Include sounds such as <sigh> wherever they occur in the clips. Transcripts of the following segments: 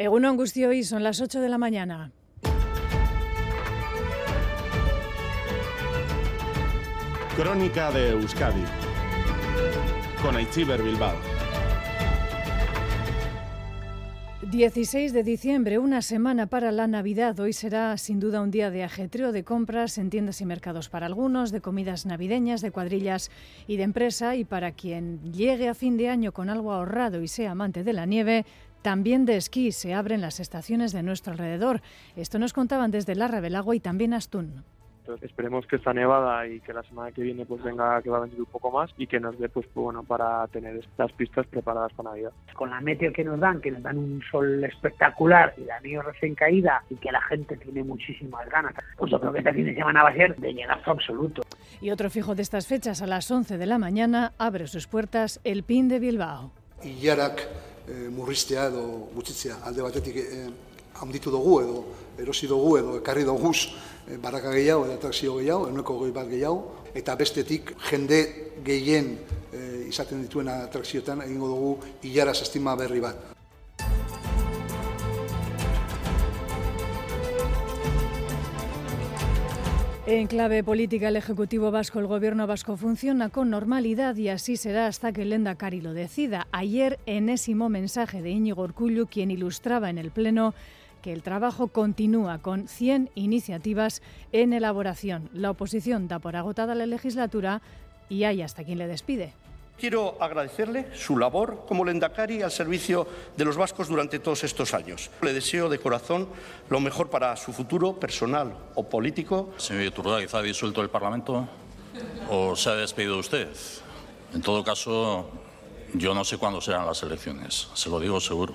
Eguno Angustio y son las 8 de la mañana. Crónica de Euskadi con Aichiber Bilbao. 16 de diciembre, una semana para la Navidad. Hoy será sin duda un día de ajetreo de compras en tiendas y mercados para algunos, de comidas navideñas, de cuadrillas y de empresa. Y para quien llegue a fin de año con algo ahorrado y sea amante de la nieve, también de esquí se abren las estaciones de nuestro alrededor. Esto nos contaban desde Larra del Agua y también Astún esperemos que esta nevada y que la semana que viene pues venga que va a venir un poco más y que nos dé pues bueno para tener estas pistas preparadas para Navidad. Con la meteo que nos dan, que nos dan un sol espectacular y la nieve recién caída y que la gente tiene muchísimas ganas, pues yo creo que este fin de semana va a ser de llenazo absoluto. Y otro fijo de estas fechas, a las 11 de la mañana, abre sus puertas el PIN de Bilbao. Ilarak eh, murriztea edo gutxitzea alde batetik eh, handitu dugu edo erosi dugu edo ekarri doguz Eh, baraka gehiago eta atrakzio gehiago, eneko goi bat gehiago, eta bestetik jende gehien izaten dituen atrakzioetan egingo dugu hilaraz estima berri bat. En clave política, el Ejecutivo Vasco, el Gobierno Vasco funciona con normalidad y así será hasta que el Endacari lo decida. Ayer, enésimo mensaje de Íñigo Urcullu, quien ilustraba en el Pleno que el trabajo continúa con 100 iniciativas en elaboración. La oposición da por agotada la legislatura y hay hasta quien le despide. Quiero agradecerle su labor como lendakari al servicio de los vascos durante todos estos años. Le deseo de corazón lo mejor para su futuro personal o político. Señor Iturra, quizá ha disuelto el Parlamento o se ha despedido usted. En todo caso, yo no sé cuándo serán las elecciones, se lo digo seguro.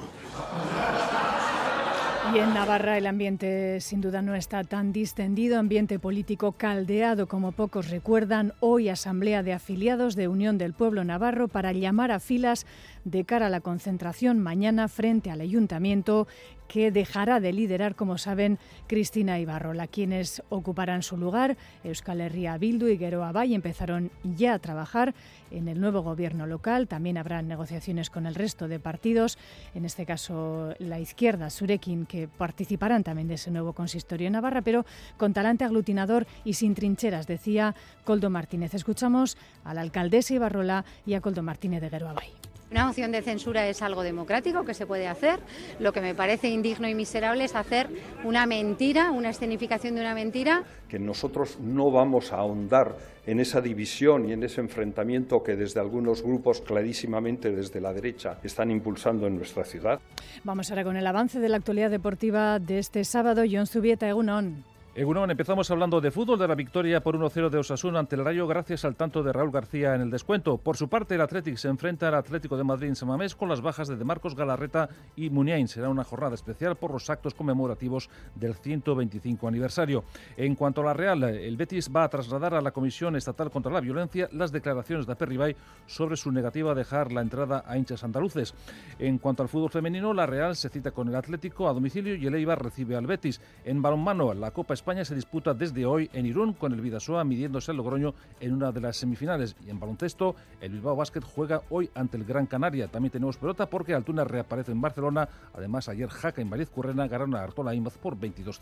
Y en Navarra el ambiente sin duda no está tan distendido, ambiente político caldeado como pocos recuerdan. Hoy asamblea de afiliados de Unión del Pueblo Navarro para llamar a filas de cara a la concentración mañana frente al ayuntamiento que dejará de liderar, como saben, Cristina Ibarrola. Quienes ocuparán su lugar, Euskal Herria Bildu y Geroa Bay, empezaron ya a trabajar en el nuevo gobierno local. También habrá negociaciones con el resto de partidos, en este caso la izquierda, Surekin, que participarán también de ese nuevo consistorio en Navarra, pero con talante aglutinador y sin trincheras, decía Coldo Martínez. Escuchamos a la alcaldesa Ibarrola y a Coldo Martínez de Geroa Bay. Una moción de censura es algo democrático que se puede hacer. Lo que me parece indigno y miserable es hacer una mentira, una escenificación de una mentira. Que nosotros no vamos a ahondar en esa división y en ese enfrentamiento que desde algunos grupos clarísimamente desde la derecha están impulsando en nuestra ciudad. Vamos ahora con el avance de la actualidad deportiva de este sábado. John Zubieta, Egunon. Egunon, empezamos hablando de fútbol, de la victoria por 1-0 de Osasuna ante el Rayo gracias al tanto de Raúl García en el descuento. Por su parte, el Atlético se enfrenta al Atlético de Madrid en Samamés con las bajas de Marcos Galarreta y Muniain. Será una jornada especial por los actos conmemorativos del 125 aniversario. En cuanto a la Real, el Betis va a trasladar a la Comisión Estatal contra la Violencia las declaraciones de Aperribay sobre su negativa a dejar la entrada a hinchas andaluces. En cuanto al fútbol femenino, la Real se cita con el Atlético a domicilio y el Eibar recibe al Betis. En balonmano, la Copa España se disputa desde hoy en Irún con el Vidasoa midiéndose al Logroño en una de las semifinales. Y en baloncesto, el Bilbao Basket juega hoy ante el Gran Canaria. También tenemos pelota porque Altuna reaparece en Barcelona. Además, ayer Jaca y Mariz Currena ganaron a Artola Imaz por 22-5.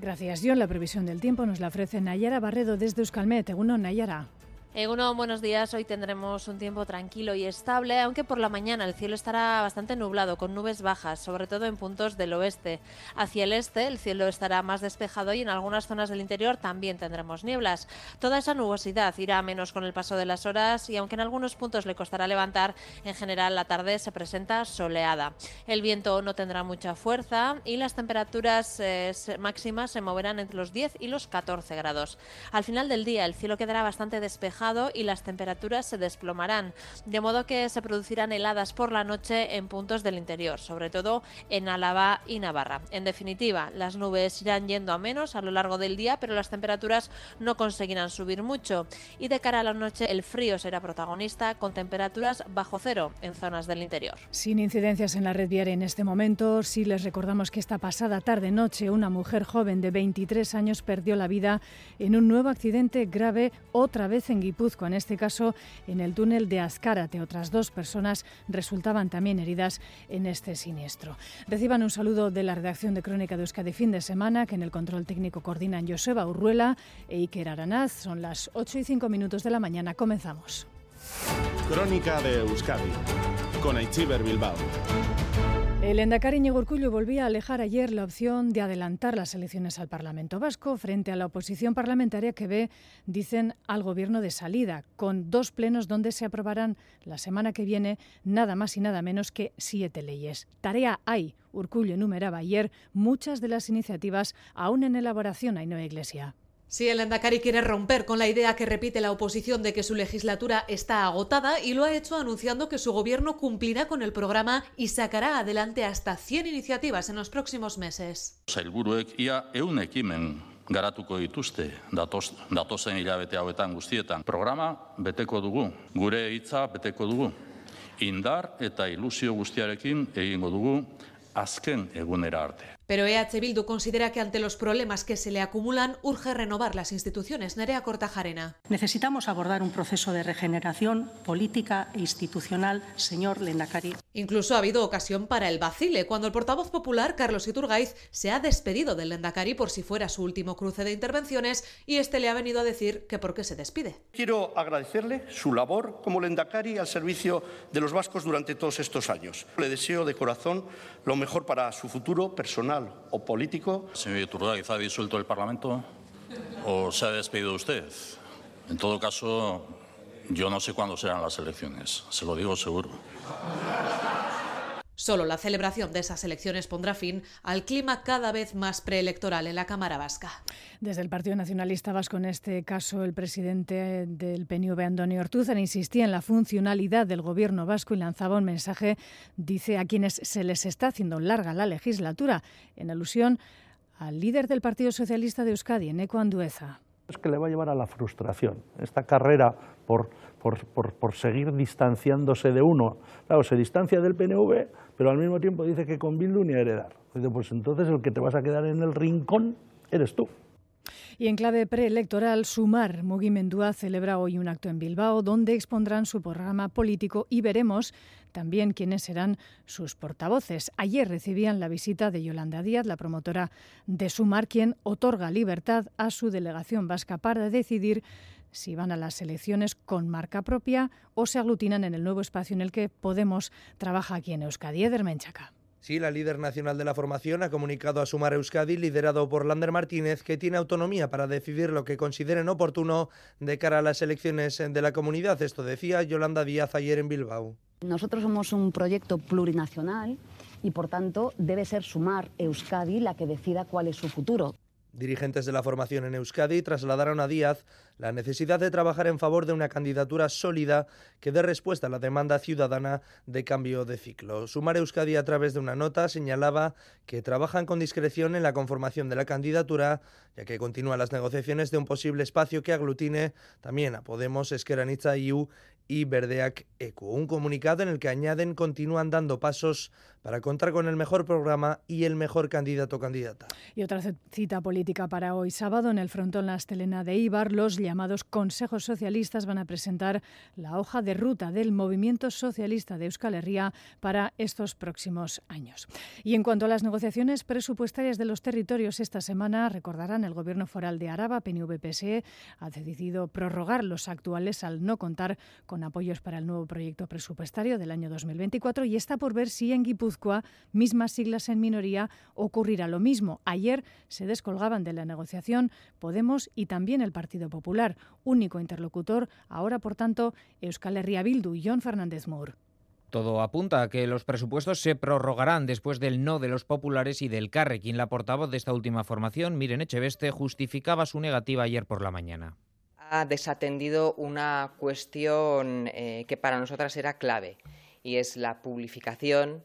Gracias, John. La previsión del tiempo nos la ofrece Nayara Barredo desde Euskalmet. Uno, Nayara. Eguno, buenos días. Hoy tendremos un tiempo tranquilo y estable, aunque por la mañana el cielo estará bastante nublado, con nubes bajas, sobre todo en puntos del oeste. Hacia el este el cielo estará más despejado y en algunas zonas del interior también tendremos nieblas. Toda esa nubosidad irá menos con el paso de las horas y aunque en algunos puntos le costará levantar, en general la tarde se presenta soleada. El viento no tendrá mucha fuerza y las temperaturas eh, máximas se moverán entre los 10 y los 14 grados. Al final del día el cielo quedará bastante despejado y las temperaturas se desplomarán, de modo que se producirán heladas por la noche en puntos del interior, sobre todo en Álava y Navarra. En definitiva, las nubes irán yendo a menos a lo largo del día, pero las temperaturas no conseguirán subir mucho y de cara a la noche el frío será protagonista con temperaturas bajo cero en zonas del interior. Sin incidencias en la red viaria en este momento, sí les recordamos que esta pasada tarde-noche una mujer joven de 23 años perdió la vida en un nuevo accidente grave otra vez en Guipúzcoa Guipúzcoa, en este caso en el túnel de Azcárate. Otras dos personas resultaban también heridas en este siniestro. Reciban un saludo de la redacción de Crónica de Euskadi fin de semana, que en el control técnico coordinan Joseba Urruela e Iker Aranaz. Son las 8 y 5 minutos de la mañana. Comenzamos. Crónica de Euskadi con Aichiber Bilbao. El Endacari Urcullu volvía a alejar ayer la opción de adelantar las elecciones al Parlamento Vasco frente a la oposición parlamentaria que ve, dicen, al gobierno de salida, con dos plenos donde se aprobarán la semana que viene nada más y nada menos que siete leyes. Tarea hay. Urcullu enumeraba ayer muchas de las iniciativas aún en elaboración a Nueva Iglesia. Sí, el Endacari quiere romper con la idea que repite la oposición de que su legislatura está agotada y lo ha hecho anunciando que su gobierno cumplirá con el programa y sacará adelante hasta 100 iniciativas en los próximos meses. Sailburuek ia eun ekimen garatuko dituzte datos, datozen hilabete hauetan guztietan. Programa beteko dugu, gure hitza beteko dugu. Indar eta ilusio guztiarekin egingo dugu azken egunera arte. Pero EH Bildu considera que ante los problemas que se le acumulan urge renovar las instituciones. Nerea Cortajarena. Necesitamos abordar un proceso de regeneración política e institucional, señor Lendakari. Incluso ha habido ocasión para el vacile, cuando el portavoz popular, Carlos Iturgaiz, se ha despedido del Lendakari por si fuera su último cruce de intervenciones y este le ha venido a decir que por qué se despide. Quiero agradecerle su labor como Lendakari al servicio de los vascos durante todos estos años. Le deseo de corazón lo mejor para su futuro personal o político. Señor Iturgaiz, ¿ha disuelto el Parlamento o se ha despedido usted? En todo caso, yo no sé cuándo serán las elecciones, se lo digo seguro. Solo la celebración de esas elecciones pondrá fin al clima cada vez más preelectoral en la Cámara Vasca. Desde el Partido Nacionalista Vasco, en este caso, el presidente del PNV, Antonio Ortuzan, insistía en la funcionalidad del gobierno vasco y lanzaba un mensaje, dice, a quienes se les está haciendo larga la legislatura, en alusión al líder del Partido Socialista de Euskadi, Eneco Andueza. Es que le va a llevar a la frustración. Esta carrera por, por, por, por seguir distanciándose de uno. Claro, se distancia del PNV, pero al mismo tiempo dice que con Bildu ni a heredar. Dice, pues entonces el que te vas a quedar en el rincón eres tú. Y en clave preelectoral, Sumar Mugimendúa celebra hoy un acto en Bilbao donde expondrán su programa político y veremos también quiénes serán sus portavoces. Ayer recibían la visita de Yolanda Díaz, la promotora de Sumar, quien otorga libertad a su delegación vasca para decidir si van a las elecciones con marca propia o se aglutinan en el nuevo espacio en el que Podemos trabaja aquí en Euskadi. Edermenchaca. Sí, la líder nacional de la formación ha comunicado a Sumar Euskadi, liderado por Lander Martínez, que tiene autonomía para decidir lo que consideren oportuno de cara a las elecciones de la comunidad. Esto decía Yolanda Díaz ayer en Bilbao. Nosotros somos un proyecto plurinacional y, por tanto, debe ser Sumar Euskadi la que decida cuál es su futuro. Dirigentes de la formación en Euskadi trasladaron a Díaz la necesidad de trabajar en favor de una candidatura sólida que dé respuesta a la demanda ciudadana de cambio de ciclo. Sumar Euskadi a través de una nota señalaba que trabajan con discreción en la conformación de la candidatura, ya que continúan las negociaciones de un posible espacio que aglutine también a Podemos, Esqueranitza, IU y Verdeac ECO. Un comunicado en el que añaden continúan dando pasos para contar con el mejor programa y el mejor candidato o candidata. Y otra cita política para hoy sábado en el frontón La Estelena de Ibar, los llamados consejos socialistas van a presentar la hoja de ruta del movimiento socialista de Euskal Herria para estos próximos años. Y en cuanto a las negociaciones presupuestarias de los territorios esta semana, recordarán el gobierno foral de Araba, PNV-PSE, ha decidido prorrogar los actuales al no contar con apoyos para el nuevo proyecto presupuestario del año 2024 y está por ver si en Guipúzcoa, mismas siglas en minoría, ocurrirá lo mismo. Ayer se descolgaban de la negociación Podemos y también el Partido Popular único interlocutor, ahora por tanto Euskal Herria Bildu y John Fernández Moore. Todo apunta a que los presupuestos se prorrogarán después del no de los populares y del quien La portavoz de esta última formación, Miren Echeveste, justificaba su negativa ayer por la mañana. Ha desatendido una cuestión eh, que para nosotras era clave y es la publificación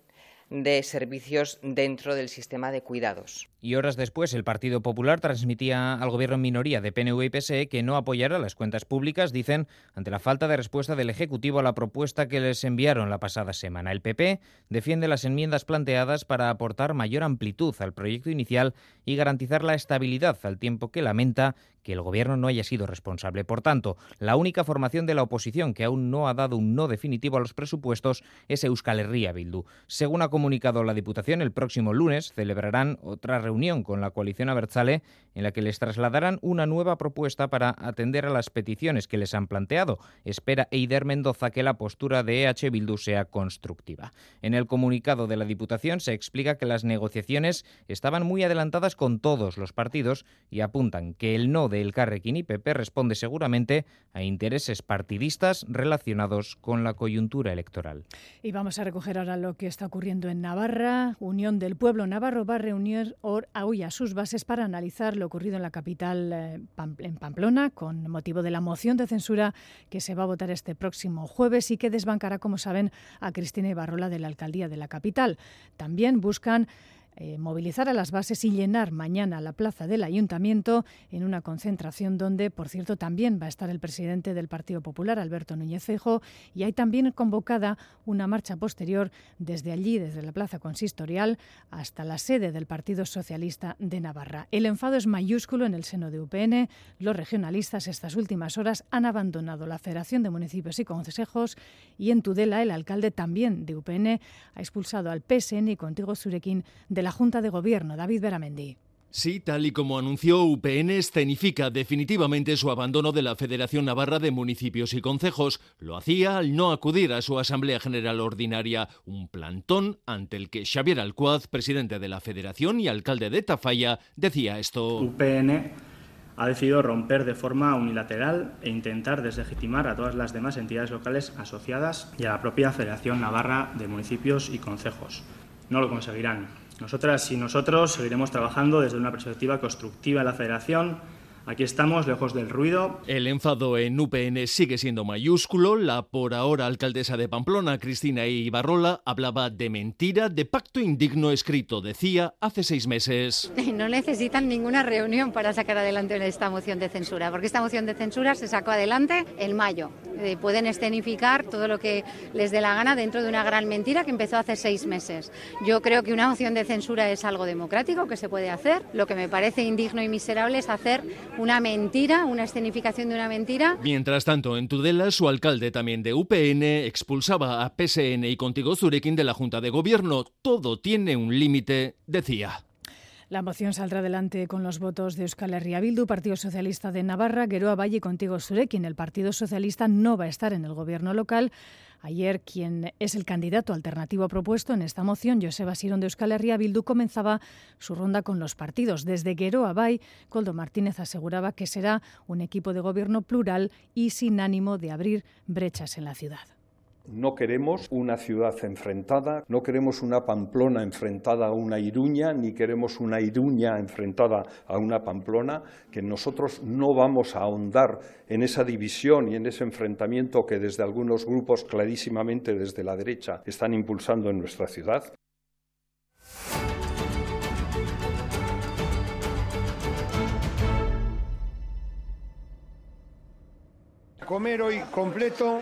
de servicios dentro del sistema de cuidados. Y horas después, el Partido Popular transmitía al gobierno en minoría de PNV y PSE que no apoyará las cuentas públicas, dicen, ante la falta de respuesta del Ejecutivo a la propuesta que les enviaron la pasada semana. El PP defiende las enmiendas planteadas para aportar mayor amplitud al proyecto inicial y garantizar la estabilidad, al tiempo que lamenta que el Gobierno no haya sido responsable. Por tanto, la única formación de la oposición que aún no ha dado un no definitivo a los presupuestos es Euskal Herria Bildu. Según ha comunicado la Diputación, el próximo lunes celebrarán otra reunión con la coalición Abertzale en la que les trasladarán una nueva propuesta para atender a las peticiones que les han planteado. Espera Eider Mendoza que la postura de EH Bildu sea constructiva. En el comunicado de la Diputación se explica que las negociaciones estaban muy adelantadas con todos los partidos y apuntan que el no de Carrequín y PP responde seguramente a intereses partidistas relacionados con la coyuntura electoral. Y vamos a recoger ahora lo que está ocurriendo en Navarra. Unión del Pueblo Navarro va a reunir a sus bases para analizar lo ocurrido en la capital, eh, en Pamplona, con motivo de la moción de censura que se va a votar este próximo jueves y que desbancará, como saben, a Cristina Ibarrola de la alcaldía de la capital. También buscan eh, movilizar a las bases y llenar mañana la plaza del ayuntamiento en una concentración donde, por cierto, también va a estar el presidente del Partido Popular, Alberto Núñez Fejo, y hay también convocada una marcha posterior desde allí, desde la plaza consistorial, hasta la sede del Partido Socialista de Navarra. El enfado es mayúsculo en el seno de UPN. Los regionalistas estas últimas horas han abandonado la Federación de Municipios y Consejos y en Tudela el alcalde también de UPN ha expulsado al PSN y Contigo Surequín de la Junta de Gobierno, David Beramendi. Sí, tal y como anunció UPN, escenifica definitivamente su abandono de la Federación Navarra de Municipios y Concejos. Lo hacía al no acudir a su Asamblea General Ordinaria, un plantón ante el que Xavier Alcuaz, presidente de la Federación y alcalde de Tafalla, decía esto. UPN ha decidido romper de forma unilateral e intentar deslegitimar a todas las demás entidades locales asociadas y a la propia Federación Navarra de Municipios y Concejos. No lo conseguirán. Nosotras y nosotros seguiremos trabajando desde una perspectiva constructiva en la Federación Aquí estamos, lejos del ruido. El enfado en UPN sigue siendo mayúsculo. La por ahora alcaldesa de Pamplona, Cristina Ibarrola, hablaba de mentira, de pacto indigno escrito, decía, hace seis meses. No necesitan ninguna reunión para sacar adelante esta moción de censura, porque esta moción de censura se sacó adelante en mayo. Eh, pueden escenificar todo lo que les dé la gana dentro de una gran mentira que empezó hace seis meses. Yo creo que una moción de censura es algo democrático que se puede hacer. Lo que me parece indigno y miserable es hacer una mentira, una escenificación de una mentira. Mientras tanto, en Tudela, su alcalde también de UPN expulsaba a PSN y Contigo Zurekin de la Junta de Gobierno. Todo tiene un límite, decía. La moción saldrá adelante con los votos de Euskal Herria Bildu, Partido Socialista de Navarra, Geroa Valle y Contigo Zurekin. El Partido Socialista no va a estar en el gobierno local. Ayer, quien es el candidato alternativo propuesto en esta moción, Joseba Sirón de Euskal Herria Bildu, comenzaba su ronda con los partidos. Desde Guero a Bay, Coldo Martínez aseguraba que será un equipo de gobierno plural y sin ánimo de abrir brechas en la ciudad. No queremos una ciudad enfrentada, no queremos una Pamplona enfrentada a una Iruña, ni queremos una Iruña enfrentada a una Pamplona, que nosotros no vamos a ahondar en esa división y en ese enfrentamiento que desde algunos grupos, clarísimamente desde la derecha, están impulsando en nuestra ciudad. Comer hoy completo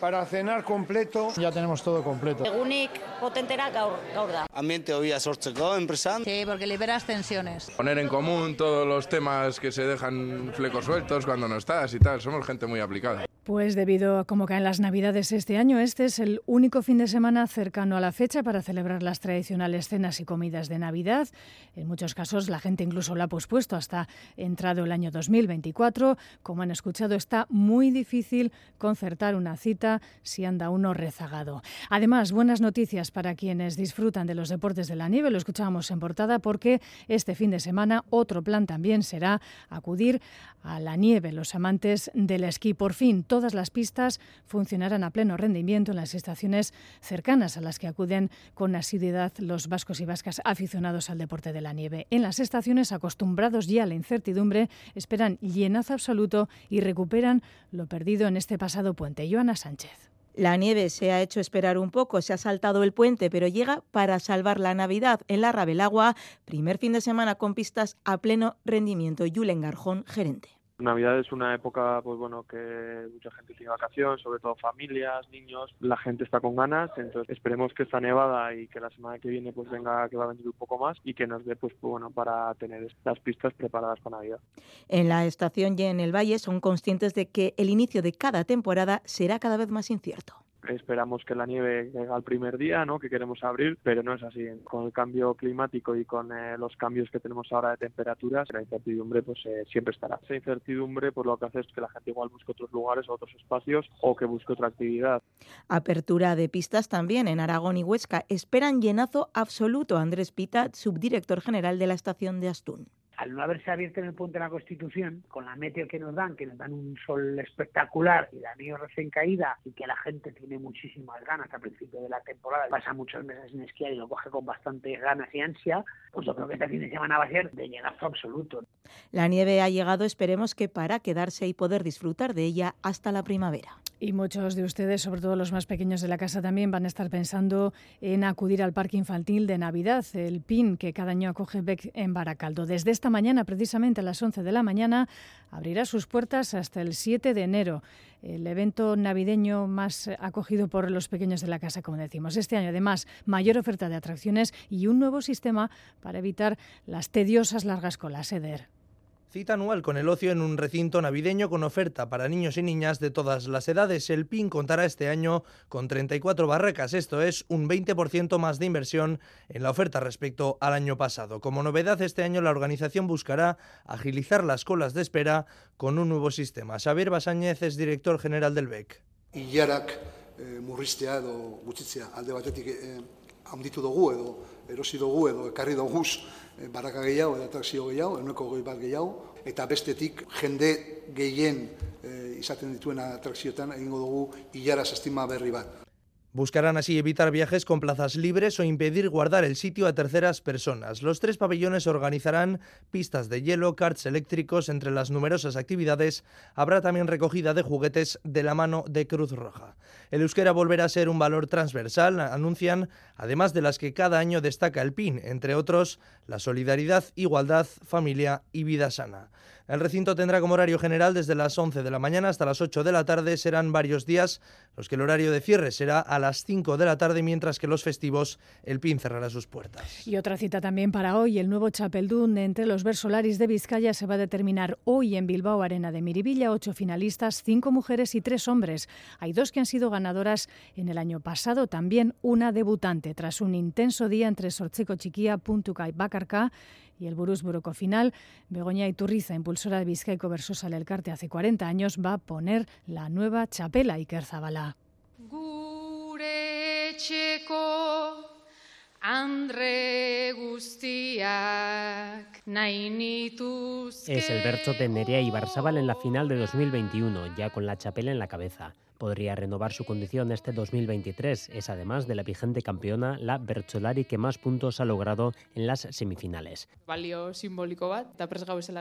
para cenar completo. Ya tenemos todo completo. Egunik potentera gaur, gaur da. Ambiente hobia sortzeko enpresan. Sí, porque liberas tensiones. Poner en común todos los temas que se dejan flecos sueltos cuando no estás y tal. Somos gente muy aplicada. Pues debido a cómo caen las Navidades este año, este es el único fin de semana cercano a la fecha para celebrar las tradicionales cenas y comidas de Navidad. En muchos casos la gente incluso lo ha pospuesto hasta entrado el año 2024. Como han escuchado, está muy difícil concertar una cita si anda uno rezagado. Además, buenas noticias para quienes disfrutan de los deportes de la nieve. Lo escuchábamos en portada porque este fin de semana otro plan también será acudir a la nieve. Los amantes del esquí por fin todas las pistas funcionarán a pleno rendimiento en las estaciones cercanas a las que acuden con asiduidad los vascos y vascas aficionados al deporte de la nieve. En las estaciones acostumbrados ya a la incertidumbre esperan llenazo absoluto y recuperan lo perdido en este pasado puente. Joana Sánchez. La nieve se ha hecho esperar un poco, se ha saltado el puente, pero llega para salvar la Navidad en la Rabelagua, primer fin de semana con pistas a pleno rendimiento. Julen Garjón, gerente. Navidad es una época, pues bueno, que mucha gente tiene vacación, sobre todo familias, niños, la gente está con ganas, entonces esperemos que esta nevada y que la semana que viene pues venga que va a venir un poco más y que nos dé pues bueno para tener las pistas preparadas para Navidad. En la estación y en el Valle son conscientes de que el inicio de cada temporada será cada vez más incierto esperamos que la nieve llegue al primer día, ¿no? que queremos abrir, pero no es así. Con el cambio climático y con eh, los cambios que tenemos ahora de temperaturas, la incertidumbre pues eh, siempre estará. Esa incertidumbre por lo que hace es que la gente igual busque otros lugares, otros espacios o que busque otra actividad. Apertura de pistas también en Aragón y Huesca. Esperan llenazo absoluto. Andrés Pita, subdirector general de la estación de Astún al no haberse abierto en el puente de la Constitución, con la meteo que nos dan, que nos dan un sol espectacular y la nieve recién caída y que la gente tiene muchísimas ganas a principio de la temporada, pasa muchos meses en esquiar y lo coge con bastantes ganas y ansia, pues yo creo que este fin de semana va a ser de llenazo absoluto. La nieve ha llegado, esperemos que para quedarse y poder disfrutar de ella hasta la primavera. Y muchos de ustedes, sobre todo los más pequeños de la casa, también van a estar pensando en acudir al parque infantil de Navidad, el PIN que cada año acoge Beck en Baracaldo. Desde esta mañana, precisamente a las 11 de la mañana, abrirá sus puertas hasta el 7 de enero. El evento navideño más acogido por los pequeños de la casa, como decimos. Este año, además, mayor oferta de atracciones y un nuevo sistema para evitar las tediosas largas colas. EDER. Cita anual con el ocio en un recinto navideño con oferta para niños y niñas de todas las edades. El PIN contará este año con 34 barracas, esto es un 20% más de inversión en la oferta respecto al año pasado. Como novedad, este año la organización buscará agilizar las colas de espera con un nuevo sistema. Xavier Basáñez es director general del BEC. Ilarak eh, murriztea edo gutxitzea alde batetik eh, handitu dugu edo erosi dugu edo ekarri doguz Eh, baraka gehiago eta atrakzio gehiago, eneko goi bat gehiago, eta bestetik jende gehien e, izaten dituen atrakzioetan egingo dugu hilaraz estima berri bat. Buscarán así evitar viajes con plazas libres o impedir guardar el sitio a terceras personas. Los tres pabellones organizarán pistas de hielo, karts eléctricos, entre las numerosas actividades habrá también recogida de juguetes de la mano de Cruz Roja. El euskera volverá a ser un valor transversal, anuncian, además de las que cada año destaca el PIN, entre otros la solidaridad, igualdad, familia y vida sana. El recinto tendrá como horario general desde las 11 de la mañana hasta las 8 de la tarde. Serán varios días los que el horario de cierre será a las 5 de la tarde, mientras que los festivos el PIN cerrará sus puertas. Y otra cita también para hoy. El nuevo Chapeldún entre los Versolaris de Vizcaya se va a determinar hoy en Bilbao Arena de Miribilla. Ocho finalistas, cinco mujeres y tres hombres. Hay dos que han sido ganadoras en el año pasado, también una debutante. Tras un intenso día entre Sorcheco Chiquía, Puntuca y Bacarca, y el Burus Buroco final, Begoña Iturriza, impulsora de Vizcaico versus Alelcarte hace 40 años, va a poner la nueva chapela Iker Zabala. Es el verso de Nerea Ibarzabal en la final de 2021, ya con la chapela en la cabeza podría renovar su condición este 2023. Es además de la vigente campeona la Bercholari que más puntos ha logrado en las semifinales. Balio simboliko bat, eta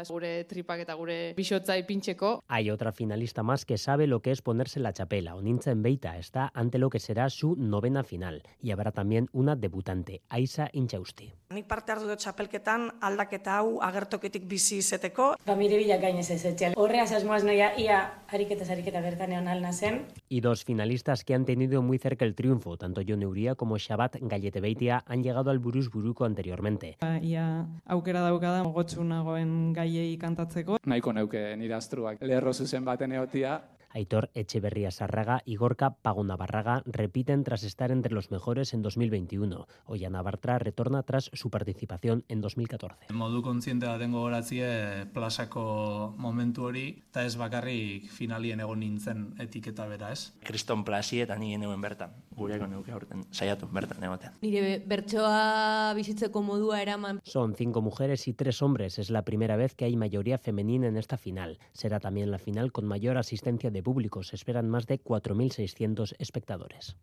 gure tripak eta gure bixotza ipintzeko. Hay otra finalista más que sabe lo que es ponerse la chapela. Onintza en Beita está ante lo que será su novena final. Y habrá también una debutante, Aisa Inchausti. Nik parte hartu dut txapelketan aldaketa hau agertoketik bizi izeteko. Ba, mire bila gainez ez etxean. Horreaz asmoaz noia ia ariketa ariketa bertanean alna zen. Y dos finalistas que han tenido muy cerca el triunfo, tanto Jon Euría como Shabat Galletebeitia, han llegado al Buruz Buruko anteriormente. Ia aukera daukada nagoen gaiei kantatzeko. Nahiko neuke nire astruak lerro zuzen baten egotia, Aitor Echeverría Sarraga y Gorka Pagona Barraga repiten tras estar entre los mejores en 2021. Ollana Bartra retorna tras su participación en 2014. Modu kontzientea dengo horazie plasako momentu hori, eta ez bakarrik finalien egon nintzen etiketa bera, ez? Kriston plasi eta nire neuen bertan, gureako neuke aurten, saiatu bertan egotean. Nire bertsoa bizitzeko modua eraman. Son cinco mujeres y tres hombres. Es la primera vez que hay mayoría femenina en esta final. Será también la final con mayor asistencia de público. Se esperan más de 4.600 espectadores.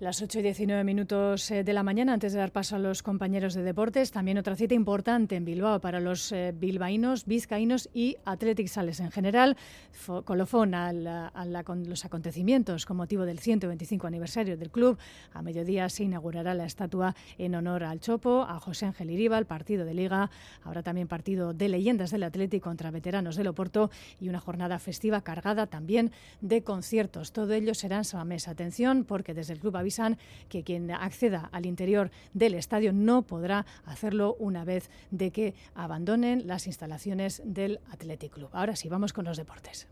Las 8 y 19 minutos eh, de la mañana, antes de dar paso a los compañeros de deportes, también otra cita importante en Bilbao para los eh, bilbaínos, vizcaínos y Athletic Sales en general. colofón a, los acontecimientos con motivo del 125 aniversario del club. A mediodía se inaugurará la estatua en honor al Chopo, a José Ángel Iriba, el partido de Liga. Habrá también partido de leyendas del Athletic contra veteranos del Oporto y una jornada festiva cargada también de conciertos. Todo ello será en Samamés. Atención, porque desde el club que quien acceda al interior del estadio no podrá hacerlo una vez de que abandonen las instalaciones del Athletic Club. Ahora sí, vamos con los deportes.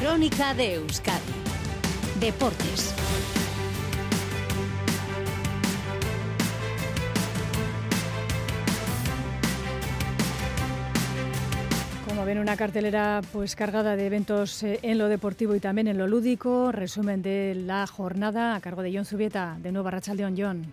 Crónica de Euskadi. Deportes. Como ven, una cartelera pues cargada de eventos eh, en lo deportivo y también en lo lúdico. Resumen de la jornada a cargo de John Zubieta, de Nueva Rachaldeón. John.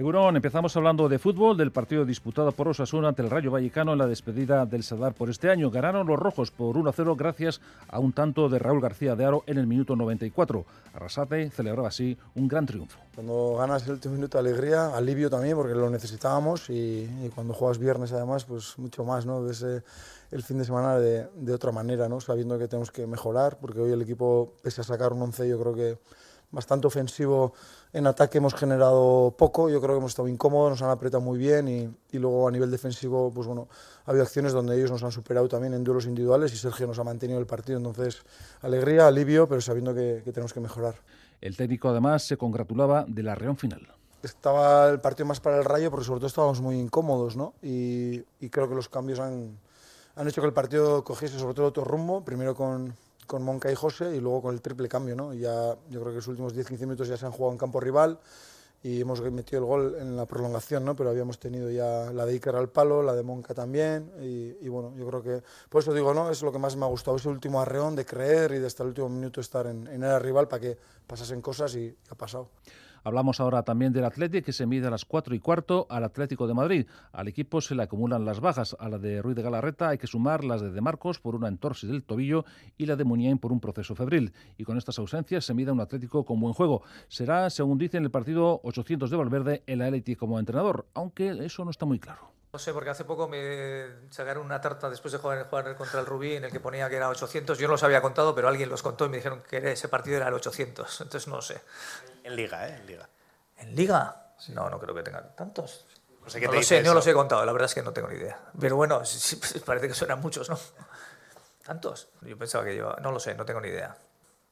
Eurón, empezamos hablando de fútbol, del partido disputado por Osasuna ante el Rayo Vallecano en la despedida del Sadar por este año. Ganaron los rojos por 1-0 gracias a un tanto de Raúl García de Aro en el minuto 94. Arrasate celebraba así un gran triunfo. Cuando ganas el último minuto, alegría, alivio también porque lo necesitábamos y, cuando juegas viernes además, pues mucho más, ¿no? Ves eh, el fin de semana de, de, otra manera, ¿no? Sabiendo que tenemos que mejorar porque hoy el equipo, pese a sacar un 11, yo creo que bastante ofensivo en ataque hemos generado poco, yo creo que hemos estado incómodos, nos han apretado muy bien y, y, luego a nivel defensivo, pues bueno, ha habido acciones donde ellos nos han superado también en duelos individuales y Sergio nos ha mantenido el partido, entonces alegría, alivio, pero sabiendo que, que tenemos que mejorar. El técnico además se congratulaba de la reunión final. Estaba el partido más para el Rayo porque sobre todo estábamos muy incómodos, ¿no? Y, y creo que los cambios han, han hecho que el partido cogiese sobre todo otro rumbo, primero con con Monca y José y luego con el triple cambio. ¿no? Ya, yo creo que los últimos 10-15 minutos ya se han jugado en campo rival y hemos metido el gol en la prolongación, ¿no? pero habíamos tenido ya la de Iker al palo, la de Monca también y, bueno, yo creo que, por eso digo, ¿no? es lo que más me ha gustado, ese último arreón de creer y de hasta el último minuto estar en, en el rival para que pasasen cosas y ha pasado. Hablamos ahora también del Atlético que se mide a las 4 y cuarto al Atlético de Madrid. Al equipo se le acumulan las bajas. A la de Ruiz de Galarreta hay que sumar las de De Marcos por una entorsis del tobillo y la de Muniain por un proceso febril. Y con estas ausencias se mide un Atlético con buen juego. Será, según dice en el partido 800 de Valverde, el Atlético como entrenador, aunque eso no está muy claro. No sé, porque hace poco me sacaron una tarta después de jugar, jugar contra el Rubí en el que ponía que era 800. Yo no los había contado, pero alguien los contó y me dijeron que ese partido era el 800. Entonces no sé. En Liga, ¿eh? En Liga. ¿En Liga? No, no creo que tengan tantos. No, sé, no, lo sé, no los he contado, la verdad es que no tengo ni idea. Pero bueno, <laughs> parece que suenan muchos, ¿no? ¿Tantos? Yo pensaba que yo... No lo sé, no tengo ni idea.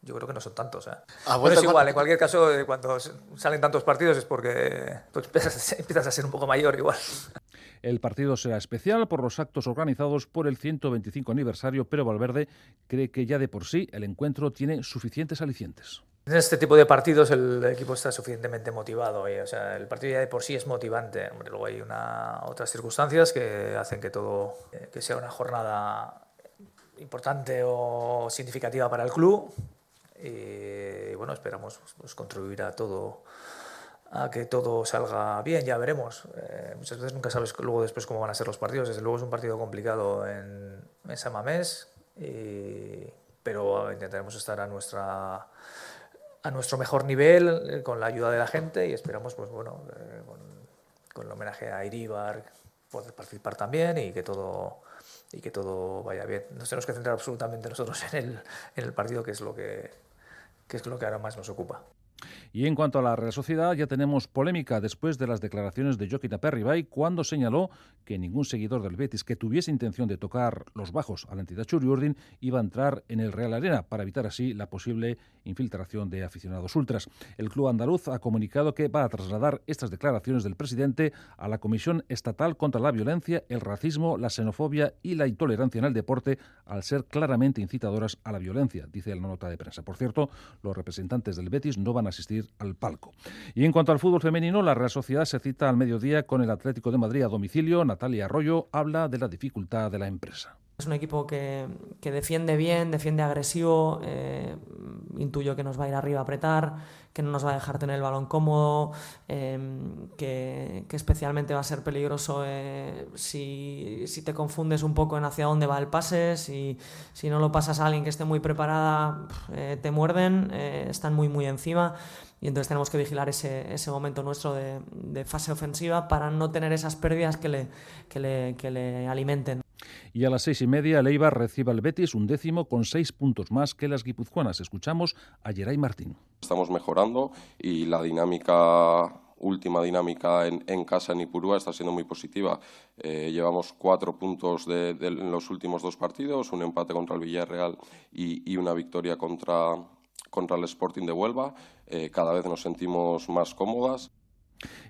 Yo creo que no son tantos. ¿eh? Ah, Pero es igual, en cualquier caso, eh, cuando salen tantos partidos es porque pues, <laughs> empiezas a ser un poco mayor igual. El partido será especial por los actos organizados por el 125 aniversario, pero Valverde cree que ya de por sí el encuentro tiene suficientes alicientes. En este tipo de partidos el equipo está suficientemente motivado. o sea, el partido ya de por sí es motivante. luego hay una, otras circunstancias que hacen que todo eh, que sea una jornada importante o significativa para el club. Y bueno, esperamos pues, contribuir a todo a que todo salga bien, ya veremos. Eh, muchas veces nunca sabes luego después cómo van a ser los partidos. Desde luego es un partido complicado en, en Samamés, pero intentaremos estar a nuestra a nuestro mejor nivel eh, con la ayuda de la gente y esperamos pues bueno eh, con, con, el homenaje a Iribar poder participar también y que todo y que todo vaya bien. Nos tenemos que centrar absolutamente nosotros <laughs> en el, en el partido que es lo que, que es lo que ahora más nos ocupa. Y en cuanto a la Real Sociedad, ya tenemos polémica después de las declaraciones de Joaquín Aperribay cuando señaló que ningún seguidor del Betis que tuviese intención de tocar los bajos a la entidad Churiurdin iba a entrar en el Real Arena para evitar así la posible infiltración de aficionados ultras. El club andaluz ha comunicado que va a trasladar estas declaraciones del presidente a la Comisión Estatal contra la Violencia, el Racismo, la Xenofobia y la Intolerancia en el Deporte al ser claramente incitadoras a la violencia, dice la nota de prensa. Por cierto, los representantes del Betis no van a asistir al palco. Y en cuanto al fútbol femenino, la Real Sociedad se cita al mediodía con el Atlético de Madrid a domicilio. Natalia Arroyo habla de la dificultad de la empresa. Es un equipo que, defiende bien, defiende agresivo, eh, intuyo que nos va a ir arriba a apretar, que no nos va a dejar tener el balón cómodo, em, que, especialmente va a ser peligroso eh, si, te confundes un poco en hacia dónde va el pase, si, no lo pasas a alguien que esté muy preparada, eh, te muerden, están muy muy encima y entonces tenemos que vigilar ese, momento nuestro de, fase ofensiva para no tener esas pérdidas que le alimenten. Y a las seis y media, Leibar recibe al Betis un décimo con seis puntos más que las guipuzcoanas. Escuchamos a Geray Martín. Estamos mejorando y la dinámica última dinámica en, casa en Ipurúa está siendo muy positiva. Eh, llevamos cuatro puntos de, en los últimos dos partidos, un empate contra el Villarreal y, y una victoria contra, contra el Sporting de Huelva. Eh, cada vez nos sentimos más cómodas.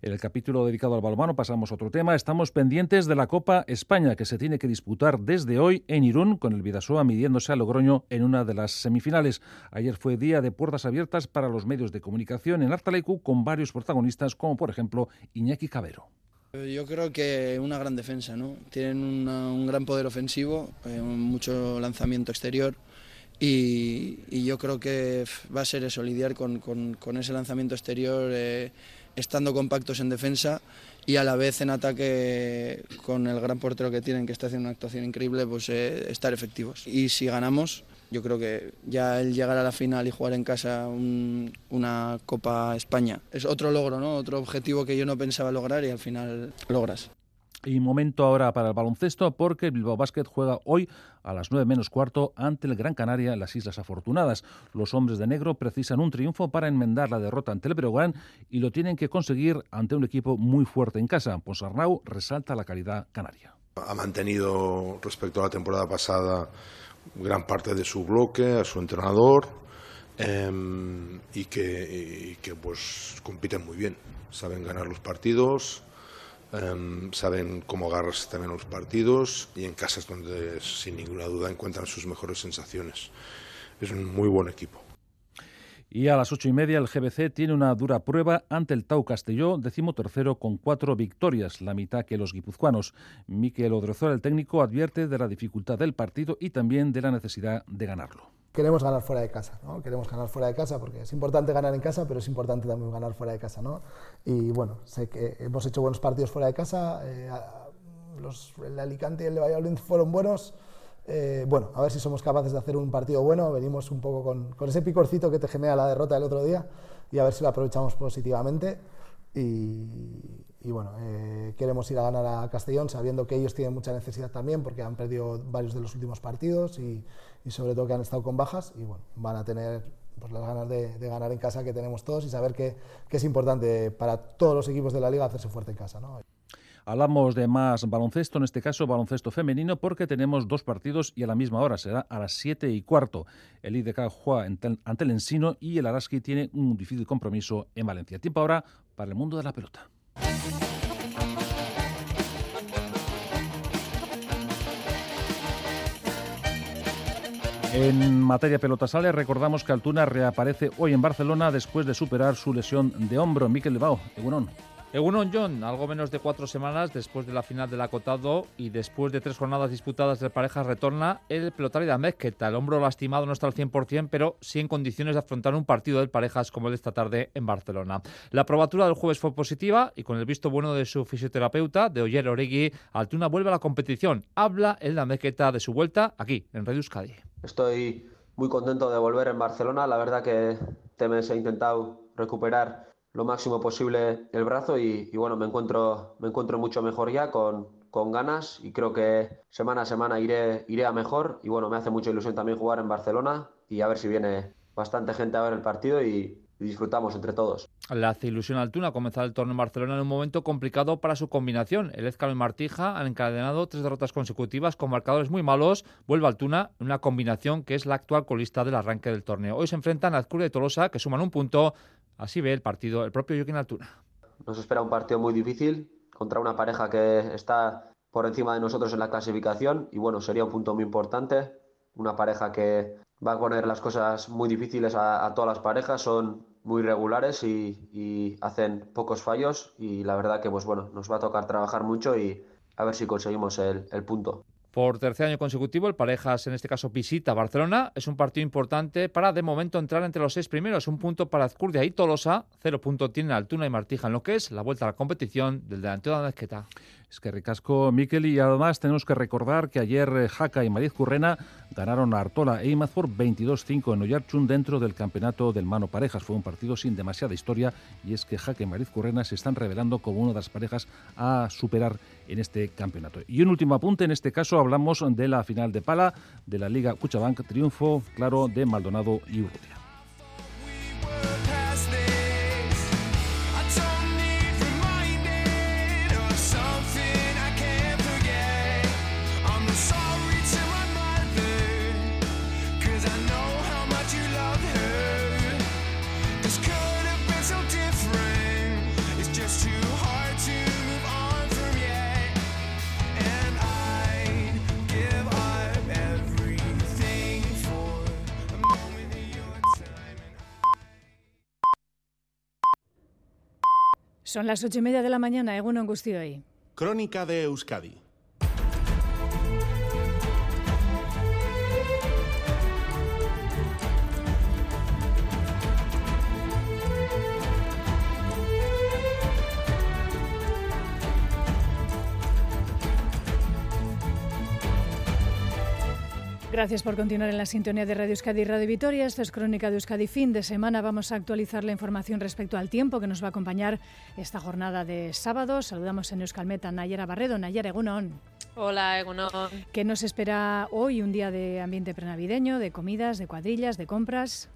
En el capítulo dedicado al balonmano pasamos a otro tema. Estamos pendientes de la Copa España que se tiene que disputar desde hoy en Irún con el Vidasoa midiéndose a Logroño en una de las semifinales. Ayer fue día de puertas abiertas para los medios de comunicación en Artalecu con varios protagonistas como por ejemplo Iñaki Cabero. Yo creo que una gran defensa, ¿no? Tienen una, un gran poder ofensivo, eh, mucho lanzamiento exterior y, y, yo creo que va a ser eso, lidiar con, con, con ese lanzamiento exterior. Eh, estando compactos en defensa y a la vez en ataque con el gran portero que tienen, que está haciendo una actuación increíble, pues eh, estar efectivos. Y si ganamos, yo creo que ya el llegar a la final y jugar en casa un, una Copa España es otro logro, ¿no? otro objetivo que yo no pensaba lograr y al final logras. Y momento ahora para el baloncesto porque Bilbao Basket juega hoy a las 9 menos cuarto ante el Gran Canaria en las Islas Afortunadas. Los hombres de negro precisan un triunfo para enmendar la derrota ante el Breogán y lo tienen que conseguir ante un equipo muy fuerte en casa. Ponsarnau resalta la calidad canaria. Ha mantenido respecto a la temporada pasada gran parte de su bloque, a su entrenador eh, y, que, y que pues compiten muy bien. Saben ganar los partidos, Um, saben cómo agarrarse también los partidos y en casas donde sin ninguna duda encuentran sus mejores sensaciones. Es un muy buen equipo. Y a las ocho y media el GBC tiene una dura prueba ante el Tau Castelló, décimo tercero con cuatro victorias, la mitad que los guipuzcoanos. Miquel Odrezor, el técnico, advierte de la dificultad del partido y también de la necesidad de ganarlo queremos ganar fuera de casa, ¿no? Queremos ganar fuera de casa porque es importante ganar en casa, pero es importante también ganar fuera de casa, ¿no? Y bueno, sé que hemos hecho buenos partidos fuera de casa, eh, los, el Alicante y el de Valladolid fueron buenos. Eh, bueno, a ver si somos capaces de hacer un partido bueno. Venimos un poco con, con ese picorcito que te genera la derrota del otro día y a ver si lo aprovechamos positivamente. Y, y bueno, eh, queremos ir a ganar a Castellón sabiendo que ellos tienen mucha necesidad también porque han perdido varios de los últimos partidos y, y sobre todo que han estado con bajas y bueno, van a tener pues, las ganas de, ganar en casa que tenemos todos y saber que, que, es importante para todos los equipos de la liga hacerse fuerte en casa. ¿no? Hablamos de más baloncesto, en este caso baloncesto femenino, porque tenemos dos partidos y a la misma hora, será a las 7 y cuarto. El IDK juega ante el Ensino y el Araski tiene un difícil compromiso en Valencia. Tiempo ahora para el mundo de la pelota. En materia pelota sale, recordamos que Altuna reaparece hoy en Barcelona después de superar su lesión de hombro. Miquel Lebao, Egunon. Egunon John, algo menos de cuatro semanas después de la final del acotado y después de tres jornadas disputadas de parejas retorna el pelotario de Amezqueta. El hombro lastimado no está al 100%, pero sí en condiciones de afrontar un partido de parejas como el de esta tarde en Barcelona. La probatura del jueves fue positiva y con el visto bueno de su fisioterapeuta, de Oyer Oregui, Altuna vuelve a la competición. Habla el de Amezqueta de su vuelta aquí, en Radio Euskadi. Estoy muy contento de volver en Barcelona. La verdad que este mes he intentado recuperar lo máximo posible el brazo y, y, bueno, me encuentro, me encuentro mucho mejor ya con, con ganas y creo que semana a semana iré, iré a mejor y bueno, me hace mucha ilusión también jugar en Barcelona y a ver si viene bastante gente a ver el partido y, y disfrutamos entre todos. La ilusión Altuna ha comenzado el torneo en Barcelona en un momento complicado para su combinación. El Ezcalo y Martija han encadenado tres derrotas consecutivas con marcadores muy malos. Vuelve Altuna en una combinación que es la actual colista del arranque del torneo. Hoy se enfrentan a Azcurria y Tolosa que suman un punto. Así ve el partido el propio Joaquín Altuna. Nos espera un partido muy difícil contra una pareja que está por encima de nosotros en la clasificación y bueno, sería un punto muy importante. Una pareja que va a poner las cosas muy difíciles a, todas las parejas. Son muy regulares y, hacen pocos fallos y la verdad que pues bueno, nos va a tocar trabajar mucho y a ver si conseguimos el punto. Por tercer año consecutivo, el Parejas en este caso visita Barcelona. Es un partido importante para de momento entrar entre los seis primeros. Un punto para Azcurdia y Tolosa, cero punto tiene Altuna y Martija en lo que es la vuelta a la competición del delantero de Mezqueta. Es que ricasco Miquel y además tenemos que recordar que ayer eh, Jaca y Mariz Currena ganaron a Artola e Imaz por 22-5 en Oyarchun dentro del campeonato del Mano Parejas. Fue un partido sin demasiada historia y es que Jaca y Mariz Currena se están revelando como una de las parejas a superar en este campeonato. Y un último apunte, en este caso hablamos de la final de pala de la Liga Cuchabank, triunfo claro de Maldonado y Urrutia. Son las ocho y media de la mañana, Eguno hoy. Crónica de Euskadi. Gracias por continuar en la sintonía de Radio Euskadi y Radio Vitoria. Esto es Crónica de Euskadi. Fin de semana vamos a actualizar la información respecto al tiempo que nos va a acompañar esta jornada de sábado. Saludamos en Euskalmeta Nayara Barredo. Nayara Egunon. Hola, Egunon. ¿Qué nos espera hoy? Un día de ambiente prenavideño, de comidas, de cuadrillas, de compras.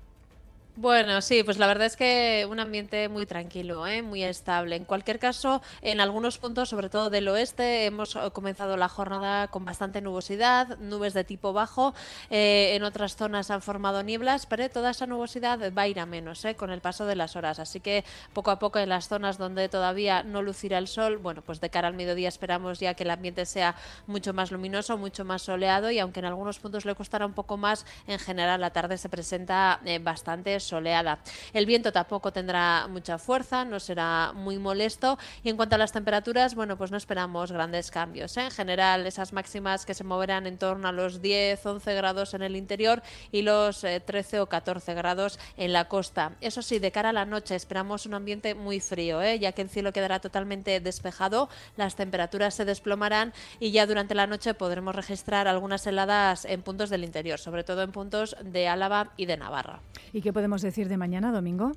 Bueno, sí, pues la verdad es que un ambiente muy tranquilo, ¿eh? muy estable. En cualquier caso, en algunos puntos, sobre todo del oeste, hemos comenzado la jornada con bastante nubosidad, nubes de tipo bajo. Eh, en otras zonas han formado nieblas, pero toda esa nubosidad va a ir a menos ¿eh? con el paso de las horas. Así que poco a poco en las zonas donde todavía no lucirá el sol, bueno, pues de cara al mediodía esperamos ya que el ambiente sea mucho más luminoso, mucho más soleado y aunque en algunos puntos le costará un poco más, en general la tarde se presenta bastante soleada. El viento tampoco tendrá mucha fuerza, no será muy molesto. Y en cuanto a las temperaturas, bueno, pues no esperamos grandes cambios. ¿eh? En general, esas máximas que se moverán en torno a los 10, 11 grados en el interior y los 13 eh, o 14 grados en la costa. Eso sí, de cara a la noche esperamos un ambiente muy frío, ¿eh? ya que el cielo quedará totalmente despejado, las temperaturas se desplomarán y ya durante la noche podremos registrar algunas heladas en puntos del interior, sobre todo en puntos de Álava y de Navarra. ¿Y qué podemos decir de mañana, domingo?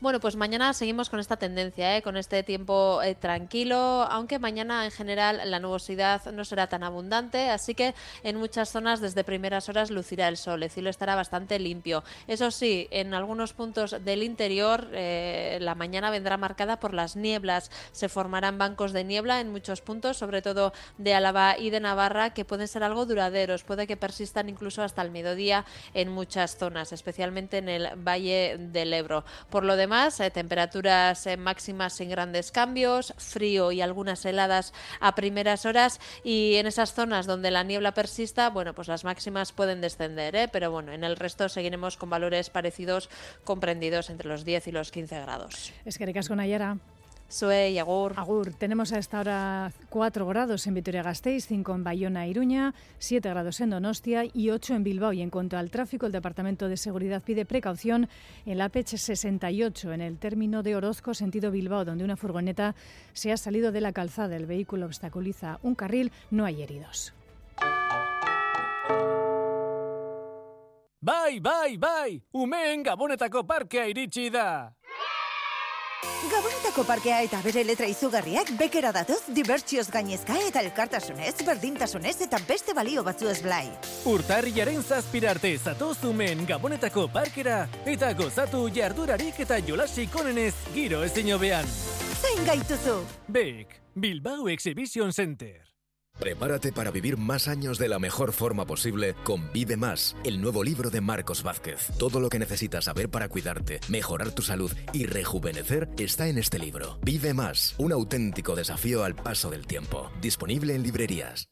Bueno, pues mañana seguimos con esta tendencia, ¿eh? con este tiempo eh, tranquilo, aunque mañana en general la nubosidad no será tan abundante, así que en muchas zonas desde primeras horas lucirá el sol, el cielo estará bastante limpio. Eso sí, en algunos puntos del interior eh, la mañana vendrá marcada por las nieblas, se formarán bancos de niebla en muchos puntos, sobre todo de Álava y de Navarra, que pueden ser algo duraderos, puede que persistan incluso hasta el mediodía en muchas zonas, especialmente en el Valle del Ebro. Por lo más, eh, temperaturas eh, máximas sin grandes cambios, frío y algunas heladas a primeras horas y en esas zonas donde la niebla persista, bueno, pues las máximas pueden descender, ¿eh? pero bueno, en el resto seguiremos con valores parecidos comprendidos entre los 10 y los 15 grados. Es que ricas con Ayara. Soy Agur. Agur. Tenemos a esta hora 4 grados en Vitoria-Gasteiz, 5 en Bayona e Iruña, 7 grados en Donostia y 8 en Bilbao. Y en cuanto al tráfico, el Departamento de Seguridad pide precaución en la PECH 68, en el término de Orozco, sentido Bilbao, donde una furgoneta se ha salido de la calzada. El vehículo obstaculiza un carril, no hay heridos. Bye, bye, bye! Umeen Gabonetako parkea iritsi da! Gabonetako parkea eta bere letra izugarriak bekera datoz dibertsioz gainezka eta elkartasunez, berdintasunez eta beste balio batzu ez blai. Urtarriaren zazpirarte zatoz umen Gabonetako parkera eta gozatu jardurarik eta jolasik onenez giro ezin hobean. Zein gaituzu? Bek, Bilbao Exhibition Center. Prepárate para vivir más años de la mejor forma posible con Vive Más, el nuevo libro de Marcos Vázquez. Todo lo que necesitas saber para cuidarte, mejorar tu salud y rejuvenecer está en este libro. Vive Más, un auténtico desafío al paso del tiempo. Disponible en librerías.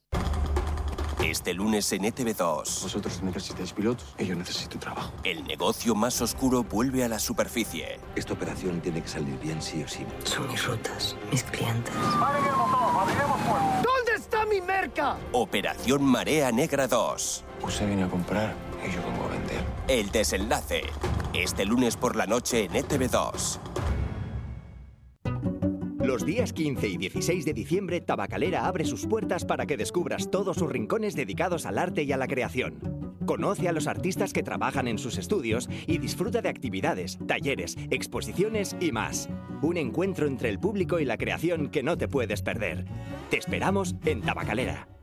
Este lunes en ETV2. Vosotros necesitáis pilotos y yo necesito trabajo. El negocio más oscuro vuelve a la superficie. Esta operación tiene que salir bien sí o sí. Son mis rutas, mis clientes. ¿Dónde está mi merca? Operación Marea Negra 2. Usted viene a comprar y yo vengo a vender. El desenlace. Este lunes por la noche en ETV2. Los días 15 y 16 de diciembre, Tabacalera abre sus puertas para que descubras todos sus rincones dedicados al arte y a la creación. Conoce a los artistas que trabajan en sus estudios y disfruta de actividades, talleres, exposiciones y más. Un encuentro entre el público y la creación que no te puedes perder. Te esperamos en Tabacalera.